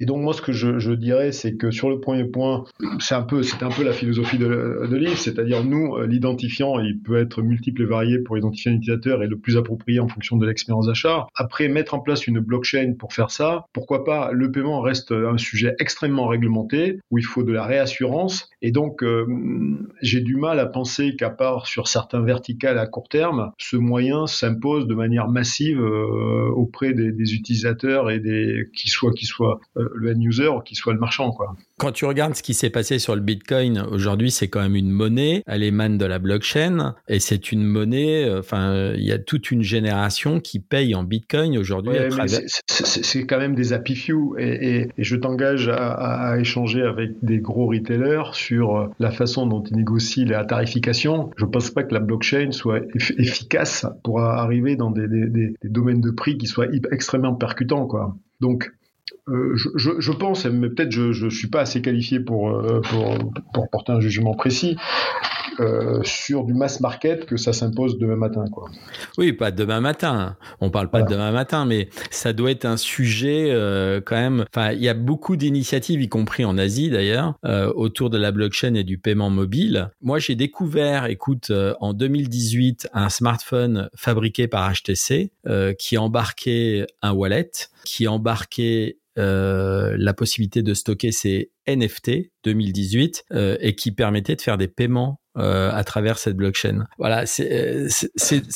Et donc moi, ce que je, je dirais, c'est que sur le premier point, c'est un peu, c'est un peu la philosophie de, de c'est-à-dire nous, euh, l'identifiant, il peut être multiple et varié pour identifier un utilisateur et le plus approprié en fonction de l'expérience d'achat. Après, mettre en place une blockchain pour faire ça, pourquoi pas Le paiement reste un sujet extrêmement réglementé où il faut de la réassurance. Et donc, euh, j'ai du mal à penser qu'à part sur certains verticales à court terme, ce moyen s'impose de manière massive euh, auprès des, utilisateurs et des qui soient qui soient le end user qui soit le marchand quoi. Quand tu regardes ce qui s'est passé sur le Bitcoin aujourd'hui, c'est quand même une monnaie, elle émane de la blockchain et c'est une monnaie. Euh, enfin, il y a toute une génération qui paye en Bitcoin aujourd'hui. C'est quand même des happy few et, je t'engage à, échanger avec des gros retailers sur euh, la façon dont ils négocient la tarification. Je pense pas que la blockchain soit efficace pour arriver dans des, des domaines de prix qui soient extrêmement percutants quoi. Donc euh, je, je, pense, mais peut-être je ne suis pas assez qualifié pour, euh, pour, pour, porter un jugement précis, euh, sur du mass market que ça s'impose demain matin. Quoi. Oui, pas demain matin. On parle pas de demain matin, mais ça doit être un sujet quand même. Enfin, il y a beaucoup d'initiatives, y compris en Asie d'ailleurs, autour de la blockchain et du paiement mobile. Moi, j'ai découvert, écoute, en 2018, un smartphone fabriqué par HTC qui embarquait un wallet, qui embarquait la possibilité de stocker ses NFT 2018 et qui permettait de faire des paiements euh, à travers cette blockchain. Voilà, c'est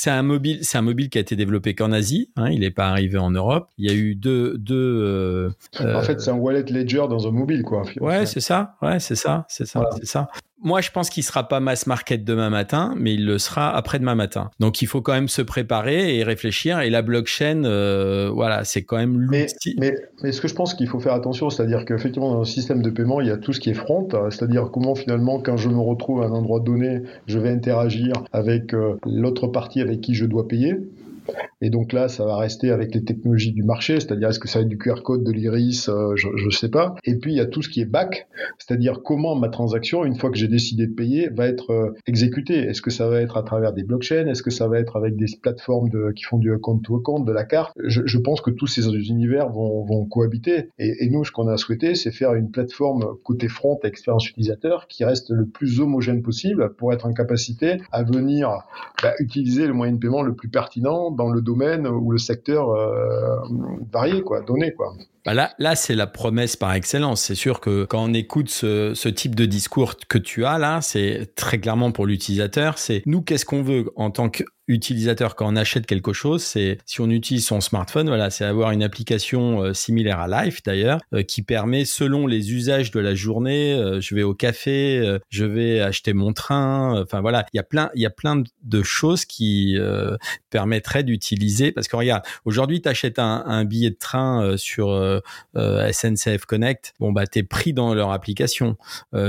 un mobile, c'est un mobile qui a été développé qu'en Asie. Hein, il n'est pas arrivé en Europe. Il y a eu deux, deux. Euh, en fait, c'est un wallet ledger dans un mobile, quoi. Ouais, c'est ça. Ouais, c'est ça, c'est ça, c'est ça moi, je pense qu'il sera pas mass market demain matin, mais il le sera après-demain matin. Donc, il faut quand même se préparer et réfléchir. Et la blockchain, euh, voilà, c'est quand même l'outil. Mais, mais, ce que je pense qu'il faut faire attention, c'est-à-dire qu'effectivement, dans un système de paiement, il y a tout ce qui est front, c'est-à-dire comment finalement, quand je me retrouve à un endroit donné, je vais interagir avec euh, l'autre partie avec qui je dois payer. Et donc là, ça va rester avec les technologies du marché, c'est-à-dire est-ce que ça va être du QR code, de l'iris, euh, je ne sais pas. Et puis il y a tout ce qui est back, c'est-à-dire comment ma transaction, une fois que j'ai décidé de payer, va être euh, exécutée. Est-ce que ça va être à travers des blockchains? Est-ce que ça va être avec des plateformes de, qui font du account to account, de la carte? Je, je, pense que tous ces univers vont, vont cohabiter. Et, et, nous, ce qu'on a souhaité, c'est faire une plateforme côté front, expérience utilisateur, qui reste le plus homogène possible pour être en capacité à venir bah, utiliser le moyen de paiement le plus pertinent dans le domaine ou le secteur euh, varié, quoi, donné, quoi. Bah là, là c'est la promesse par excellence. C'est sûr que quand on écoute ce, ce, type de discours que tu as là, c'est très clairement pour l'utilisateur. C'est nous, qu'est-ce qu'on veut en tant que utilisateur quand on achète quelque chose, c'est si on utilise son smartphone, voilà, c'est avoir une application euh, similaire à Life d'ailleurs, euh, qui permet selon les usages de la journée, euh, je vais au café, je vais acheter mon train, enfin voilà, il y a plein, il y a plein de choses qui permettraient d'utiliser, parce que regarde, aujourd'hui tu achètes un, un, billet de train sur SNCF Connect, bon bah t'es pris dans leur application,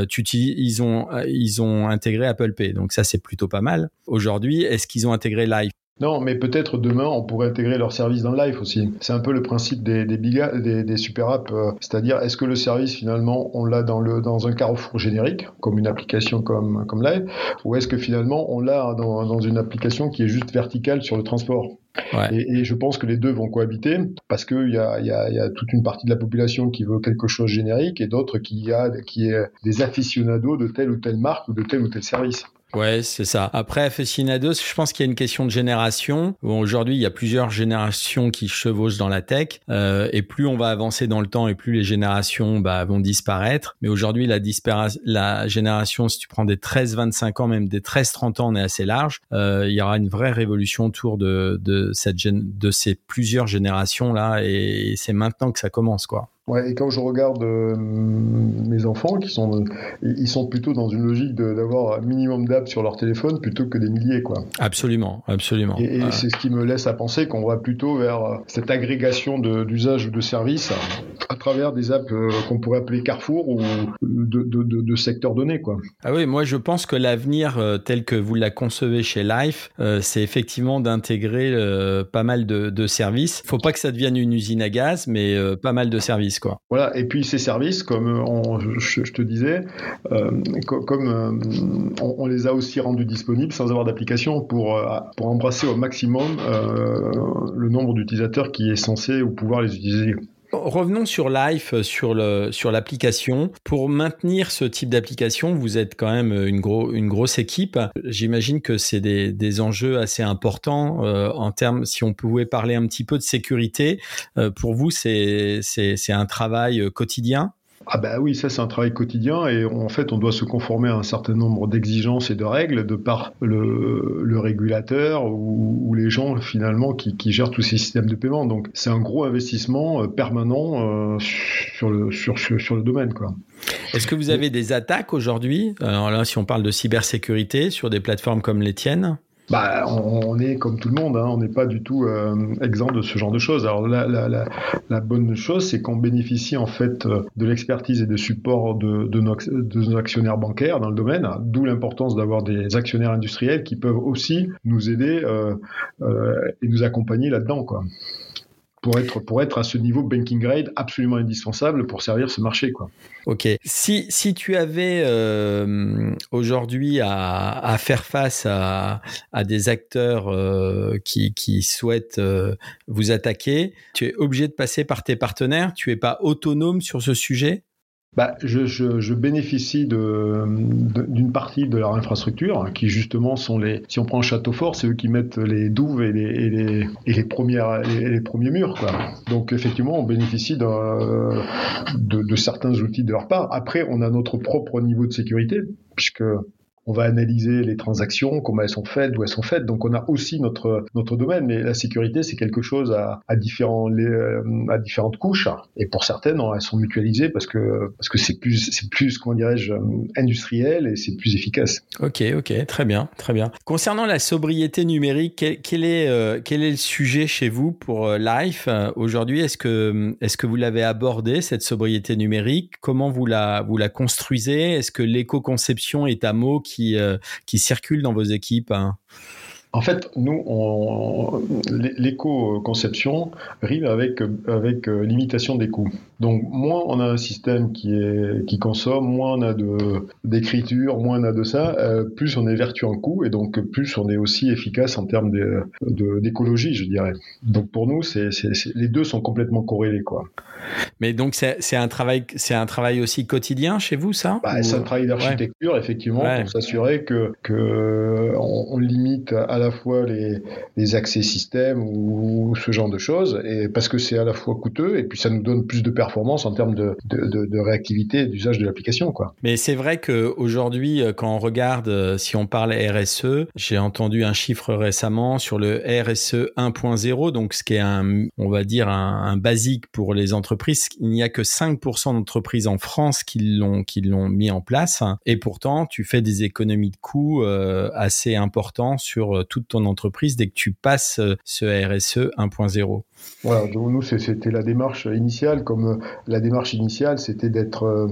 tu ils ont ils ont intégré Apple Pay, donc ça c'est plutôt pas mal. Aujourd'hui, est-ce qu'ils ont intégré Live? Non, mais peut-être demain, on pourrait intégrer leur service dans le live aussi. C'est un peu le principe des, des, des, super apps. Euh, c'est-à-dire, est-ce que le service, finalement, on l'a dans, le, dans un carrefour générique, comme une application comme, comme live, ou est-ce que finalement, on l'a dans, dans une application qui est juste verticale sur le transport? Et, je pense que les deux vont cohabiter parce qu'il y a, y, a, y a toute une partie de la population qui veut quelque chose de générique et d'autres qui a qui est des aficionados de telle ou telle marque ou de tel ou tel service. Ouais, c'est ça. Après, aficionados, je pense qu'il y a une question de génération. Bon, aujourd'hui, il y a plusieurs générations qui chevauchent dans la tech, euh, et plus on va avancer dans le temps, et plus les générations bah, vont disparaître. Mais aujourd'hui, la, la génération, si tu prends des 13-25 ans, même des 13-30 ans, on est assez large. Euh, il y aura une vraie révolution autour de, de cette de ces plusieurs générations là, et c'est maintenant que ça commence, quoi. Ouais, et quand je regarde euh, mes enfants, qui sont, ils sont plutôt dans une logique d'avoir un minimum d'apps sur leur téléphone plutôt que des milliers, quoi. Absolument, absolument. Et, c'est ce qui me laisse à penser qu'on va plutôt vers euh, cette agrégation d'usage ou de services à, travers des apps euh, qu'on pourrait appeler Carrefour ou de, de, de, de secteurs donnés, quoi. Ah oui, moi je pense que l'avenir tel que vous la concevez chez Life, c'est effectivement d'intégrer pas mal de, de services. Faut pas que ça devienne une usine à gaz, mais pas mal de services. Voilà, et puis ces services, comme je, te disais, euh, comme euh, on, les a aussi rendus disponibles sans avoir d'application pour, euh, pour embrasser au maximum le nombre d'utilisateurs qui est censé ou pouvoir les utiliser. Revenons sur Life, sur le sur l'application. Pour maintenir ce type d'application, vous êtes quand même une, gros, une grosse équipe. J'imagine que c'est des, des, enjeux assez importants euh, en termes. Si on pouvait parler un petit peu de sécurité, euh, pour vous, c'est c'est un travail euh, quotidien? Ah bah oui, ça c'est un travail quotidien et en fait on doit se conformer à un certain nombre d'exigences et de règles de par le, régulateur ou, les gens finalement qui, gèrent tous ces systèmes de paiement. Donc c'est un gros investissement euh, permanent euh, sur, le, sur, le domaine. quoi. Est-ce que vous avez des attaques aujourd'hui? Alors là, si on parle de cybersécurité sur des plateformes comme les tiennes? Bah, on, est comme tout le monde, hein, on n'est pas du tout euh, exempt de ce genre de choses. Alors la, la, bonne chose, c'est qu'on bénéficie en fait euh, de l'expertise et de support de, de, nos, de, nos, actionnaires bancaires dans le domaine, d'où l'importance d'avoir des actionnaires industriels qui peuvent aussi nous aider euh, euh et nous accompagner là-dedans, pour être, pour être à ce niveau banking grade absolument indispensable pour servir ce marché. Quoi. Ok. Si, si tu avais euh, aujourd'hui à, à, faire face à, à des acteurs euh, qui, qui souhaitent euh, vous attaquer, tu es obligé de passer par tes partenaires Tu es pas autonome sur ce sujet? Bah, je, je, je, bénéficie d'une partie de leur infrastructure, hein, qui justement sont les. Si on prend Château Fort, c'est eux qui mettent les douves et les, et les, et les premières, les, les, premiers murs. Quoi. Donc effectivement, on bénéficie de, de certains outils de leur part. Après, on a notre propre niveau de sécurité, puisque on va analyser les transactions, comment elles sont faites, d'où elles sont faites. Donc on a aussi notre notre domaine, mais la sécurité c'est quelque chose à, à différents euh, à différentes couches. Et pour certaines, elles sont mutualisées parce que parce que c'est plus c'est plus comment dirais-je industriel et c'est plus efficace. Ok, ok, très bien, très bien. Concernant la sobriété numérique, quel, est euh, quel est le sujet chez vous pour euh, Life aujourd'hui? Est-ce que est-ce que vous l'avez abordé cette sobriété numérique? Comment vous la vous la construisez? Est-ce que l'éco-conception est un mot qui qui, euh, qui circulent dans vos équipes hein en fait, nous, l'éco-conception rime avec, avec euh, limitation des coûts. Donc, moins on a un système qui, est, qui consomme, moins on a d'écriture, moins on a de ça, euh, plus on est vertueux en coût et donc plus on est aussi efficace en termes d'écologie, je dirais. Donc, pour nous, c'est les deux sont complètement corrélés. Quoi. Mais donc, c'est un, travail, un travail aussi quotidien chez vous, ça? Bah, C'est un travail d'architecture, effectivement, pour s'assurer que, que on, limite à la fois les, les accès système ou, ce genre de choses, et parce que c'est à la fois coûteux et puis ça nous donne plus de performance en termes de, réactivité d'usage de l'application. Mais c'est vrai qu'aujourd'hui, euh, quand on regarde, euh, si on parle RSE, j'ai entendu un chiffre récemment sur le RSE 1.0, donc ce qui est un, on va dire, un, basique pour les entreprises. Il n'y a que 5% d'entreprises en France qui l'ont, qui l'ont mis en place. Et pourtant, tu fais des économies de coûts euh, assez importants sur toute ton entreprise dès que tu passes ce RSE 1.0. Voilà, donc nous, c'était la démarche initiale, comme la démarche initiale, c'était d'être euh,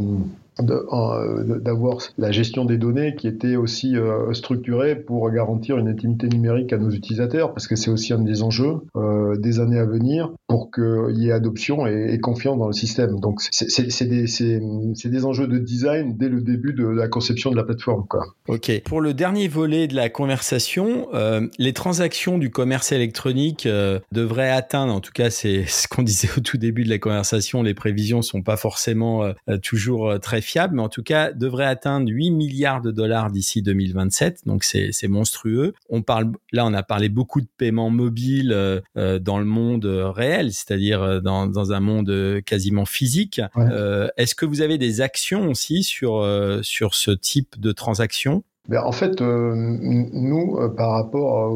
d'avoir la gestion des données qui était aussi euh, structurée pour garantir une intimité numérique à nos utilisateurs, parce que c'est aussi un des enjeux euh, des années à venir pour qu'il y ait adoption et, confiance dans le système. Donc c'est des, des, enjeux de design dès le début de la conception de la plateforme. Quoi. Ok. Pour le dernier volet de la conversation, euh, les transactions du commerce électronique devraient atteindre, en tout cas c'est ce qu'on disait au tout début de la conversation, les prévisions sont pas forcément toujours très fiable, mais en tout cas devrait atteindre 8 milliards de dollars d'ici 2027. Donc c'est monstrueux. On parle là, on a parlé beaucoup de paiements mobiles euh, euh, dans le monde réel, c'est-à-dire dans, dans, un monde quasiment physique. Euh, Est-ce que vous avez des actions aussi sur sur ce type de transactions ben, en fait, euh, nous, euh, par rapport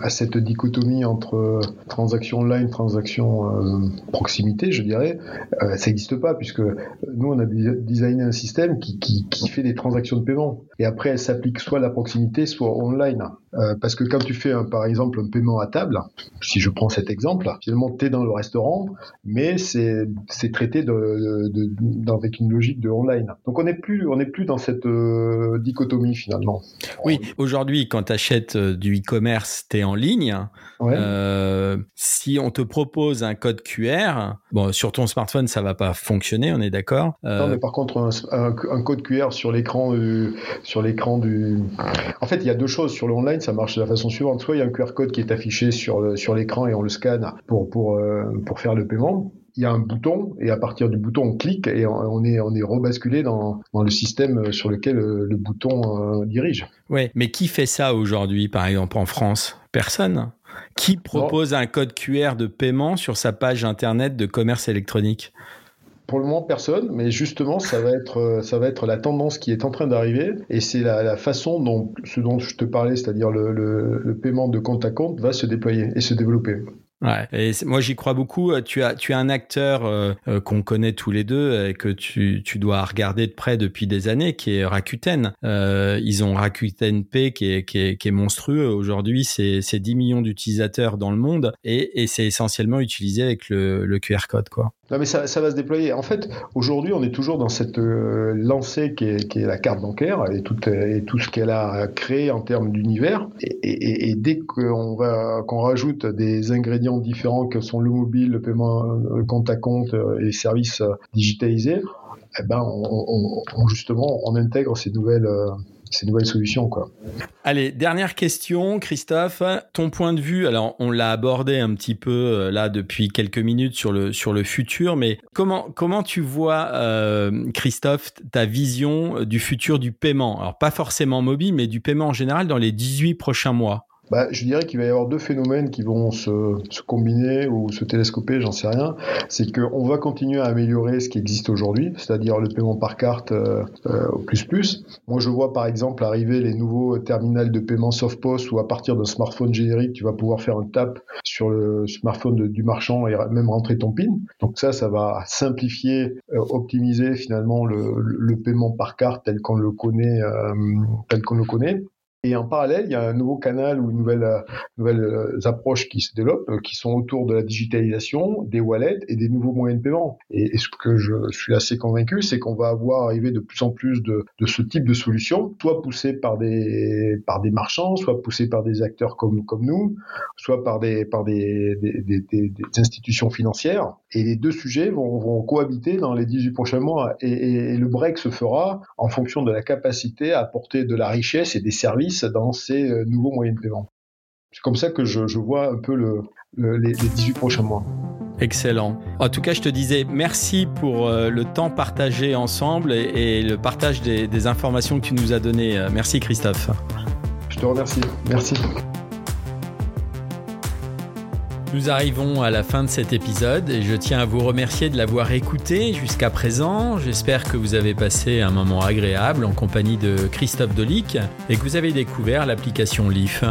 à, cette dichotomie entre euh, transaction online, transaction proximité, je dirais, ça n'existe pas, puisque nous, on a designé un système qui, fait des transactions de paiement. Et après, elle s'applique soit à la proximité, soit online. parce que quand tu fais, par exemple, un paiement à table, si je prends cet exemple, finalement, tu es dans le restaurant, mais c'est traité avec une logique de online. Donc, on n'est plus, plus dans cette dichotomie finalement. Oui, aujourd'hui, quand tu achètes euh, du e-commerce, tu es en ligne. Euh, si on te propose un code QR, bon, sur ton smartphone, ça va pas fonctionner, on est d'accord euh... Non, mais par contre, un, un, code QR sur l'écran du, sur l'écran du. En fait, il y a deux choses sur le online, ça marche de la façon suivante. Soit il y a un QR code qui est affiché sur sur l'écran et on le scanne pour pour pour faire le paiement il y a un bouton et à partir du bouton on clique et on est on est rebasculé dans, dans le système sur lequel euh, le, bouton euh, dirige. Oui, mais qui fait ça aujourd'hui par exemple en France? Personne. Qui propose un code QR de paiement sur sa page internet de commerce électronique? Pour le moment, personne, mais justement, ça va être, euh, ça va être la tendance qui est en train d'arriver, et c'est la, la, façon dont ce dont je te parlais, c'est-à-dire le, le, le, paiement de compte à compte, va se déployer et se développer. Ouais. Et moi j'y crois beaucoup. Euh, tu as tu as un acteur euh, euh, qu'on connaît tous les deux et que tu, tu dois regarder de près depuis des années, qui est Rakuten. Euh, ils ont Rakuten Pay qui est qui est, qui est monstrueux aujourd'hui. C'est c'est 10 millions d'utilisateurs dans le monde et, et c'est essentiellement utilisé avec le, le QR code quoi. Non mais ça, ça va se déployer. En fait, aujourd'hui, on est toujours dans cette lancée qui est, qui est la carte bancaire et tout, et tout ce qu'elle a créé en termes d'univers. Et, et, et, dès qu'on va rajoute des ingrédients différents que sont le mobile, le paiement euh, compte à compte euh, et services euh, digitalisés, eh ben, on, justement, on intègre ces nouvelles, ces nouvelles solutions. Quoi. Allez, dernière question, Christophe. Ton point de vue, alors on l'a abordé un petit peu euh, là depuis quelques minutes sur le, sur le futur, mais comment, tu vois, euh, Christophe, ta vision du futur du paiement? Alors pas forcément mobile, mais du paiement en général dans les 18 prochains mois bah, je dirais qu'il va y avoir deux phénomènes qui vont se, se combiner ou se télescoper, j'en sais rien. C'est qu'on va continuer à améliorer ce qui existe aujourd'hui, c'est-à-dire le paiement par carte euh, euh, au plus plus. Moi, je vois par exemple arriver les nouveaux terminals de paiement SoftPOS où à partir d'un smartphone générique, tu vas pouvoir faire un tap sur le smartphone du marchand et même rentrer ton PIN. Donc ça, ça va simplifier, euh, optimiser finalement le, le, paiement par carte tel qu'on le connaît, tel qu'on le connaît. Et en parallèle, il y a un nouveau canal ou une nouvelle, euh, nouvelle euh, approche qui se développe, euh, qui sont autour de la digitalisation, des wallets et des nouveaux moyens de paiement. Et, ce que je suis assez convaincu, c'est qu'on va avoir arrivé de plus en plus de, ce type de solutions, soit poussées par des, par des marchands, soit poussées par des acteurs comme, nous, soit par des, par des, institutions financières. Et les deux sujets vont, vont cohabiter dans les 18 prochains mois. Et le break se fera en fonction de la capacité à apporter de la richesse et des services dans ces euh, nouveaux moyens de paiement. C'est comme ça que je, vois un peu le, les, 18 prochains mois. Excellent. En tout cas, je te disais merci pour euh, le temps partagé ensemble et, le partage des, des, informations que tu nous as données. Euh, merci Christophe. Je te remercie. Merci. Nous arrivons à la fin de cet épisode et je tiens à vous remercier de l'avoir écouté jusqu'à présent. J'espère que vous avez passé un moment agréable en compagnie de Christophe Dolic et que vous avez découvert l'application Leaf.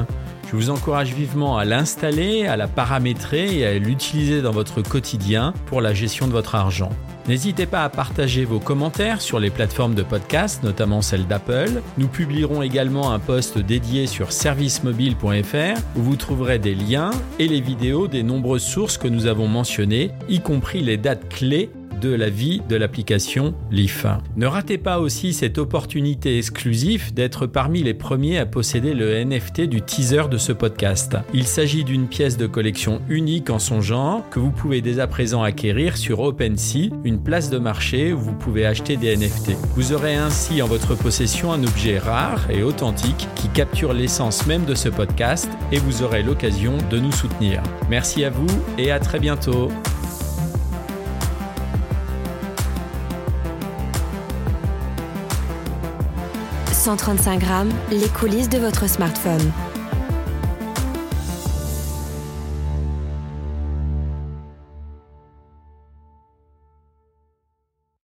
Je vous encourage vivement à l'installer, à la paramétrer et à l'utiliser dans votre quotidien pour la gestion de votre argent. N'hésitez pas à partager vos commentaires sur les plateformes de podcast, notamment celle d'Apple. Nous publierons également un post dédié sur servicemobile.fr où vous trouverez des liens et les vidéos des nombreuses sources que nous avons mentionnées, y compris les dates clés de la vie de l'application Leaf. Ne ratez pas aussi cette opportunité exclusive d'être parmi les premiers à posséder le NFT du teaser de ce podcast. Il s'agit d'une pièce de collection unique en son genre que vous pouvez dès à présent acquérir sur OpenSea, une place de marché où vous pouvez acheter des NFT. Vous aurez ainsi en votre possession un objet rare et authentique qui capture l'essence même de ce podcast et vous aurez l'occasion de nous soutenir. Merci à vous et à très bientôt. 135 grammes, les coulisses de votre smartphone.